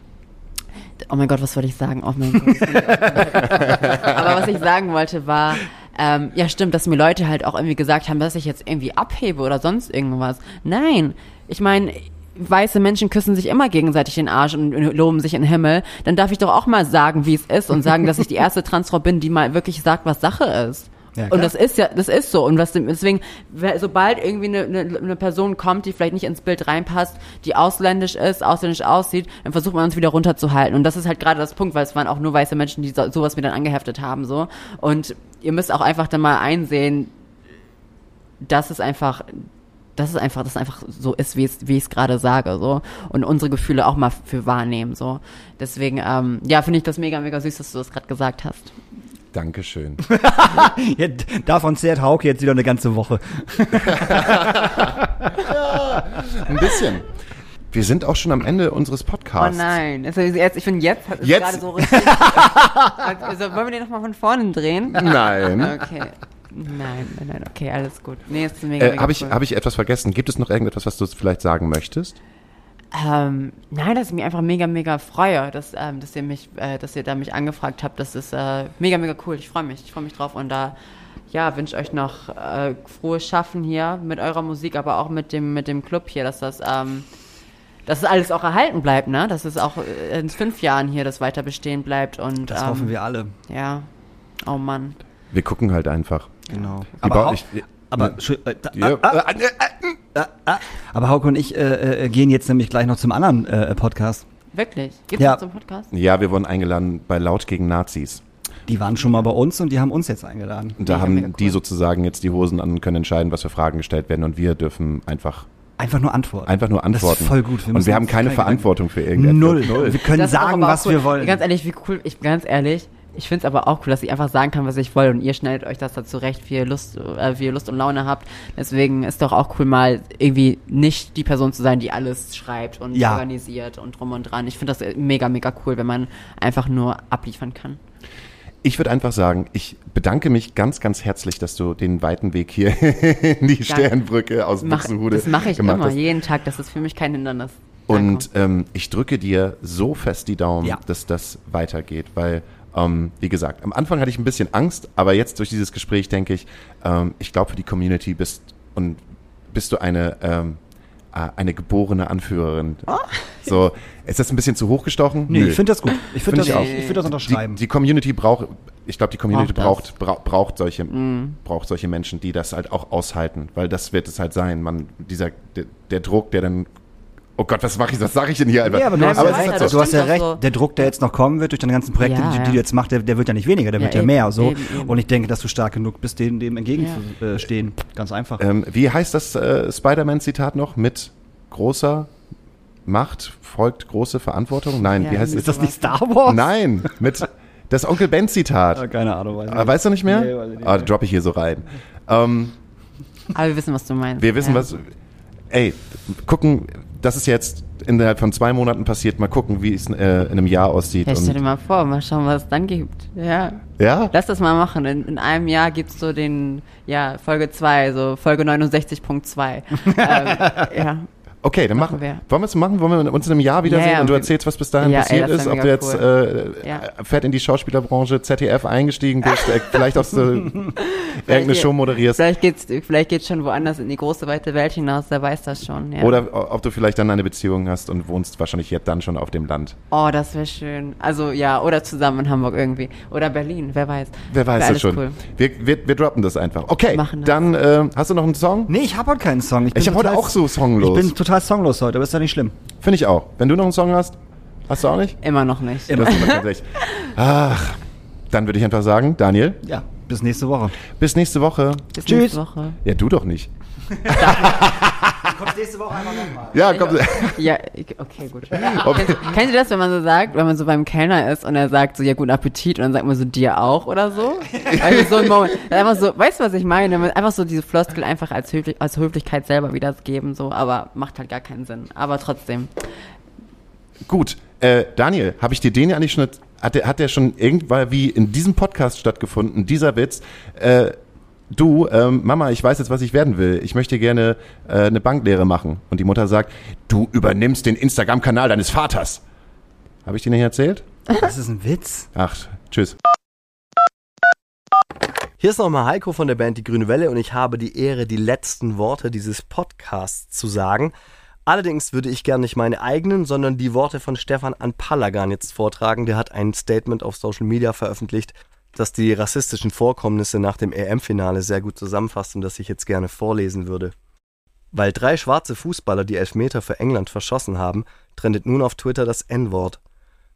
Oh mein Gott, was wollte ich sagen? Oh mein Gott. Aber was ich sagen wollte war, ähm, ja stimmt, dass mir Leute halt auch irgendwie gesagt haben, dass ich jetzt irgendwie abhebe oder sonst irgendwas. Nein, ich meine, weiße Menschen küssen sich immer gegenseitig den Arsch und loben sich in den Himmel, dann darf ich doch auch mal sagen, wie es ist und sagen, dass ich die erste Transfrau bin, die mal wirklich sagt, was Sache ist. Ja, und das ist ja, das ist so. Und was deswegen, sobald irgendwie eine, eine, eine Person kommt, die vielleicht nicht ins Bild reinpasst, die ausländisch ist, ausländisch aussieht, dann versucht man uns wieder runterzuhalten. Und das ist halt gerade das Punkt, weil es waren auch nur weiße Menschen, die so, sowas mir dann angeheftet haben, so. Und ihr müsst auch einfach dann mal einsehen, dass es einfach, dass es einfach, dass es einfach so ist, wie es, wie ich es gerade sage, so. Und unsere Gefühle auch mal für wahrnehmen, so. Deswegen, ähm, ja, finde ich das mega, mega süß, dass du das gerade gesagt hast. Dankeschön. Ja, davon zehrt Hauke jetzt wieder eine ganze Woche. Ein bisschen. Wir sind auch schon am Ende unseres Oh Podcasts. nein, also jetzt, ich finde jetzt ist Jetzt? gerade so richtig. also wollen wir den nochmal von vorne drehen? Nein. Okay. Nein, nein, nein, okay, alles gut. Nee, ist mega, Äh, mega Habe ich, cool. hab ich etwas vergessen? Gibt es noch irgendetwas, was du vielleicht sagen möchtest? Ähm, nein, dass ich mich einfach mega, mega freue, dass, ähm, dass ihr mich, äh, dass ihr da mich angefragt habt. Das ist äh, mega, mega cool. Ich freue mich. Ich freue mich drauf und da ja, wünsche euch noch äh, frohes Schaffen hier mit eurer Musik, aber auch mit dem, mit dem Club hier, dass das, ähm, dass es alles auch erhalten bleibt, ne? Dass es auch äh, in fünf Jahren hier das weiter bestehen bleibt und Das ähm, hoffen wir alle. Ja. Oh Mann. Wir gucken halt einfach. Genau. Aber, ich- aber, äh, da- Ja, ah, aber Hauke und ich äh, äh, gehen jetzt nämlich gleich noch zum anderen äh, Podcast. Wirklich? Gibt's Ja. das zum Podcast? ja, wir wurden eingeladen bei Laut gegen Nazis. Die waren schon mal bei uns und die haben uns jetzt eingeladen. Und da Mega, haben mega die cool. sozusagen jetzt die Hosen an und können entscheiden, was für Fragen gestellt werden. Und wir dürfen einfach, Einfach nur antworten. einfach nur antworten. Das ist voll gut. und müssen wir haben uns keine keine Verantwortung für irgendetwas. Null. Wir können Das ist sagen, aber auch was cool. wir wollen. Ganz ehrlich, wie cool, ich ganz ehrlich, ich finde es aber auch cool, dass ich einfach sagen kann, was ich will und ihr schneidet euch das dazu recht, wie ihr Lust, äh, wie ihr Lust und Laune habt. Deswegen ist doch auch cool, mal irgendwie nicht die Person zu sein, die alles schreibt und Ja. organisiert und drum und dran. Ich finde das mega, mega cool, wenn man einfach nur abliefern kann. Ich würde einfach sagen, ich bedanke mich ganz, ganz herzlich, dass du den weiten Weg hier in die Sternbrücke aus Mach, Buxtehude das mache ich gemacht immer, hast. jeden Tag. Das ist für mich kein Hindernis. Und ähm, ich drücke dir so fest die Daumen, Ja. dass das weitergeht, weil, ähm, wie gesagt, am Anfang hatte ich ein bisschen Angst, aber jetzt durch dieses Gespräch denke ich, ähm, ich glaube für die Community bist und bist du eine ähm, äh, eine geborene Anführerin. So, ist das ein bisschen zu hoch gestochen? Nee, ich finde das gut. Ich finde Find das, ich auch. ich find das Die, unterschreiben. die Community braucht, ich glaube, die Community Braucht braucht, braucht, solche, braucht solche Menschen, die das halt auch aushalten, weil das wird es halt sein. Man, dieser, der, der Druck, der dann, oh Gott, was mache ich, was sage ich denn hier einfach? Ja, aber du Nein, hast, aber ja, recht, das du hast ja recht. so. Der Druck, der jetzt noch kommen wird durch deine ganzen Projekte, Ja, die, die ja. du jetzt machst, der, der wird ja nicht weniger, der Ja, wird ja eben, mehr. So. eben, eben. Und ich denke, dass du stark genug bist, dem, dem entgegenzustehen. Ganz einfach. Ähm, wie heißt das äh, Spider-Man-Zitat noch? Mit großer Macht folgt große Verantwortung? Nein, Ja, wie heißt ist das nicht Star Wars? Nein, mit das Onkel Ben-Zitat. Ah, Keine Ahnung. Weiß ich Ah, nicht. Weißt du nicht mehr? Nee, weiß ich nicht ah, mehr. droppe ich hier so rein. Ähm, Aber wir wissen, was du meinst. wir wissen, ja. was. Ey, gucken, das ist jetzt innerhalb von zwei Monaten passiert. Mal gucken, wie es äh, in einem Jahr aussieht. Ja, stell dir mal vor, mal schauen, was es dann gibt. Ja. ja? Lass das mal machen. In, in einem Jahr gibt's so den, ja, Folge 2, so Folge 69.2. ähm, ja. Okay, dann Machen machen wir. Wollen wir es machen? Wollen wir uns in einem Jahr wiedersehen Ja, ja, und du erzählst, was bis dahin Ja, ey, passiert das ist? Ob du jetzt cool. äh, Ja. fett in die Schauspielerbranche, ZDF eingestiegen bist, äh, vielleicht auch so irgendeine Show moderierst. Vielleicht geht's, vielleicht geht's schon woanders in die große, weite Welt hinaus, wer weiß das schon. Ja. Oder ob du vielleicht dann eine Beziehung hast und wohnst wahrscheinlich jetzt dann schon auf dem Land. Oh, das wäre schön. Also ja, oder zusammen in Hamburg irgendwie. Oder Berlin, wer weiß. Wer weiß das alles schon. Cool. Wir, wir, wir droppen das einfach. Okay, Machen das. dann äh, hast du noch einen Song? Nee, ich habe heute keinen Song. bin Ich habe heute auch so songlos. Ich bin total songlos heute, aber ist ja nicht schlimm. Finde ich auch. Wenn du noch einen Song hast, hast du auch nicht? Immer noch nicht. Immer. Das ist immer tatsächlich. Ach, dann würde ich einfach sagen, Daniel, Ja, bis nächste Woche. bis nächste Woche. Bis Tschüss. nächste Woche. Ja, du doch nicht. Nächste Woche einmal nochmal. Ja, komm. Ja, okay, gut. Kennst, kennt ihr das, wenn man so sagt, wenn man so beim Kellner ist und er sagt so, ja, guten Appetit und dann sagt man so, dir auch oder so? Also so ein Moment. Einfach so, weißt du, was ich meine? Man- Einfach so diese Floskel einfach als, Höflich als Höflichkeit selber wiedergeben, so, aber macht halt gar keinen Sinn. Aber trotzdem. Gut, äh, Daniel, habe ich dir den ja eigentlich schon, hat der, hat der schon irgendwann wie in diesem Podcast stattgefunden, dieser Witz, äh, du, ähm, Mama, ich weiß jetzt, was ich werden will. Ich möchte gerne äh, eine Banklehre machen. Und die Mutter sagt, du übernimmst den Instagram-Kanal deines Vaters. Habe ich dir nicht erzählt? Das ist ein Witz. Ach, tschüss. Hier ist nochmal Heiko von der Band Die Grüne Welle und ich habe die Ehre, die letzten Worte dieses Podcasts zu sagen. Allerdings würde ich gerne nicht meine eigenen, sondern die Worte von Stefan Anpalagan jetzt vortragen. Der hat ein Statement auf Social Media veröffentlicht, das die rassistischen Vorkommnisse nach dem EM-Finale sehr gut zusammenfasst und das ich jetzt gerne vorlesen würde. Weil drei schwarze Fußballer die Elfmeter für England verschossen haben, trendet nun auf Twitter das N-Wort.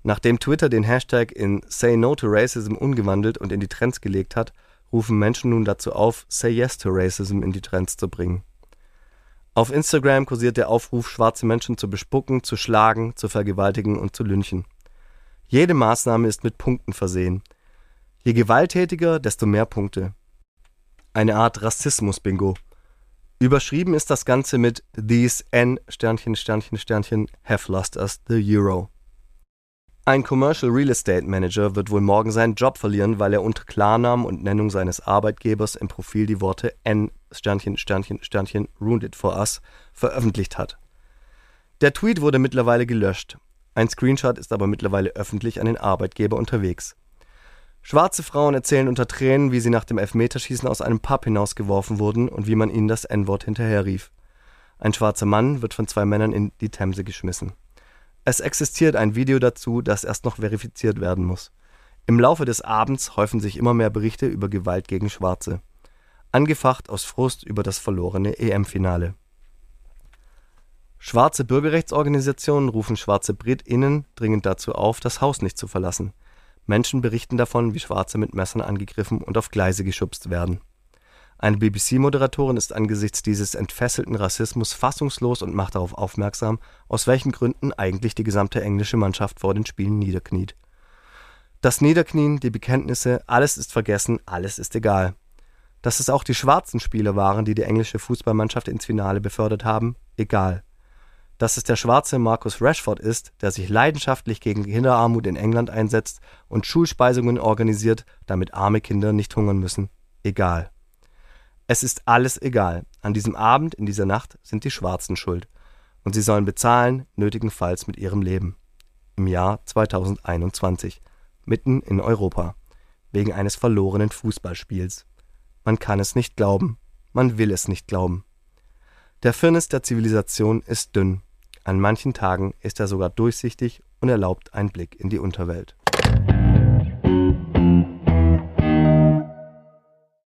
Nachdem Twitter den Hashtag in Say No to Racism umgewandelt und in die Trends gelegt hat, rufen Menschen nun dazu auf, Say Yes to Racism in die Trends zu bringen. Auf Instagram kursiert der Aufruf, schwarze Menschen zu bespucken, zu schlagen, zu vergewaltigen und zu lynchen. Jede Maßnahme ist mit Punkten versehen. Je gewalttätiger, desto mehr Punkte. Eine Art Rassismus-Bingo. Überschrieben ist das Ganze mit These N Sternchen Sternchen Sternchen have lost us the Euro. Ein Commercial Real Estate Manager wird wohl morgen seinen Job verlieren, weil er unter Klarnamen und Nennung seines Arbeitgebers im Profil die Worte N Sternchen Sternchen Sternchen ruined it for us veröffentlicht hat. Der Tweet wurde mittlerweile gelöscht. Ein Screenshot ist aber mittlerweile öffentlich an den Arbeitgeber unterwegs. Schwarze Frauen erzählen unter Tränen, wie sie nach dem Elfmeterschießen aus einem Pub hinausgeworfen wurden und wie man ihnen das N-Wort hinterherrief. Ein schwarzer Mann wird von zwei Männern in die Themse geschmissen. Es existiert ein Video dazu, das erst noch verifiziert werden muss. Im Laufe des Abends häufen sich immer mehr Berichte über Gewalt gegen Schwarze. Angefacht aus Frust über das verlorene EM-Finale. Schwarze Bürgerrechtsorganisationen rufen schwarze BritInnen dringend dazu auf, das Haus nicht zu verlassen. Menschen berichten davon, wie Schwarze mit Messern angegriffen und auf Gleise geschubst werden. Eine BBC-Moderatorin ist angesichts dieses entfesselten Rassismus fassungslos und macht darauf aufmerksam, aus welchen Gründen eigentlich die gesamte englische Mannschaft vor den Spielen niederkniet. Das Niederknien, die Bekenntnisse, alles ist vergessen, alles ist egal. Dass es auch die schwarzen Spieler waren, die die englische Fußballmannschaft ins Finale befördert haben, egal. Dass es der schwarze Marcus Rashford ist, der sich leidenschaftlich gegen Kinderarmut in England einsetzt und Schulspeisungen organisiert, damit arme Kinder nicht hungern müssen, egal. Es ist alles egal. An diesem Abend, in dieser Nacht sind die Schwarzen schuld. Und sie sollen bezahlen, nötigenfalls mit ihrem Leben. Im Jahr 2021. Mitten in Europa. Wegen eines verlorenen Fußballspiels. Man kann es nicht glauben. Man will es nicht glauben. Der Firnis der Zivilisation ist dünn. An manchen Tagen ist er sogar durchsichtig und erlaubt einen Blick in die Unterwelt.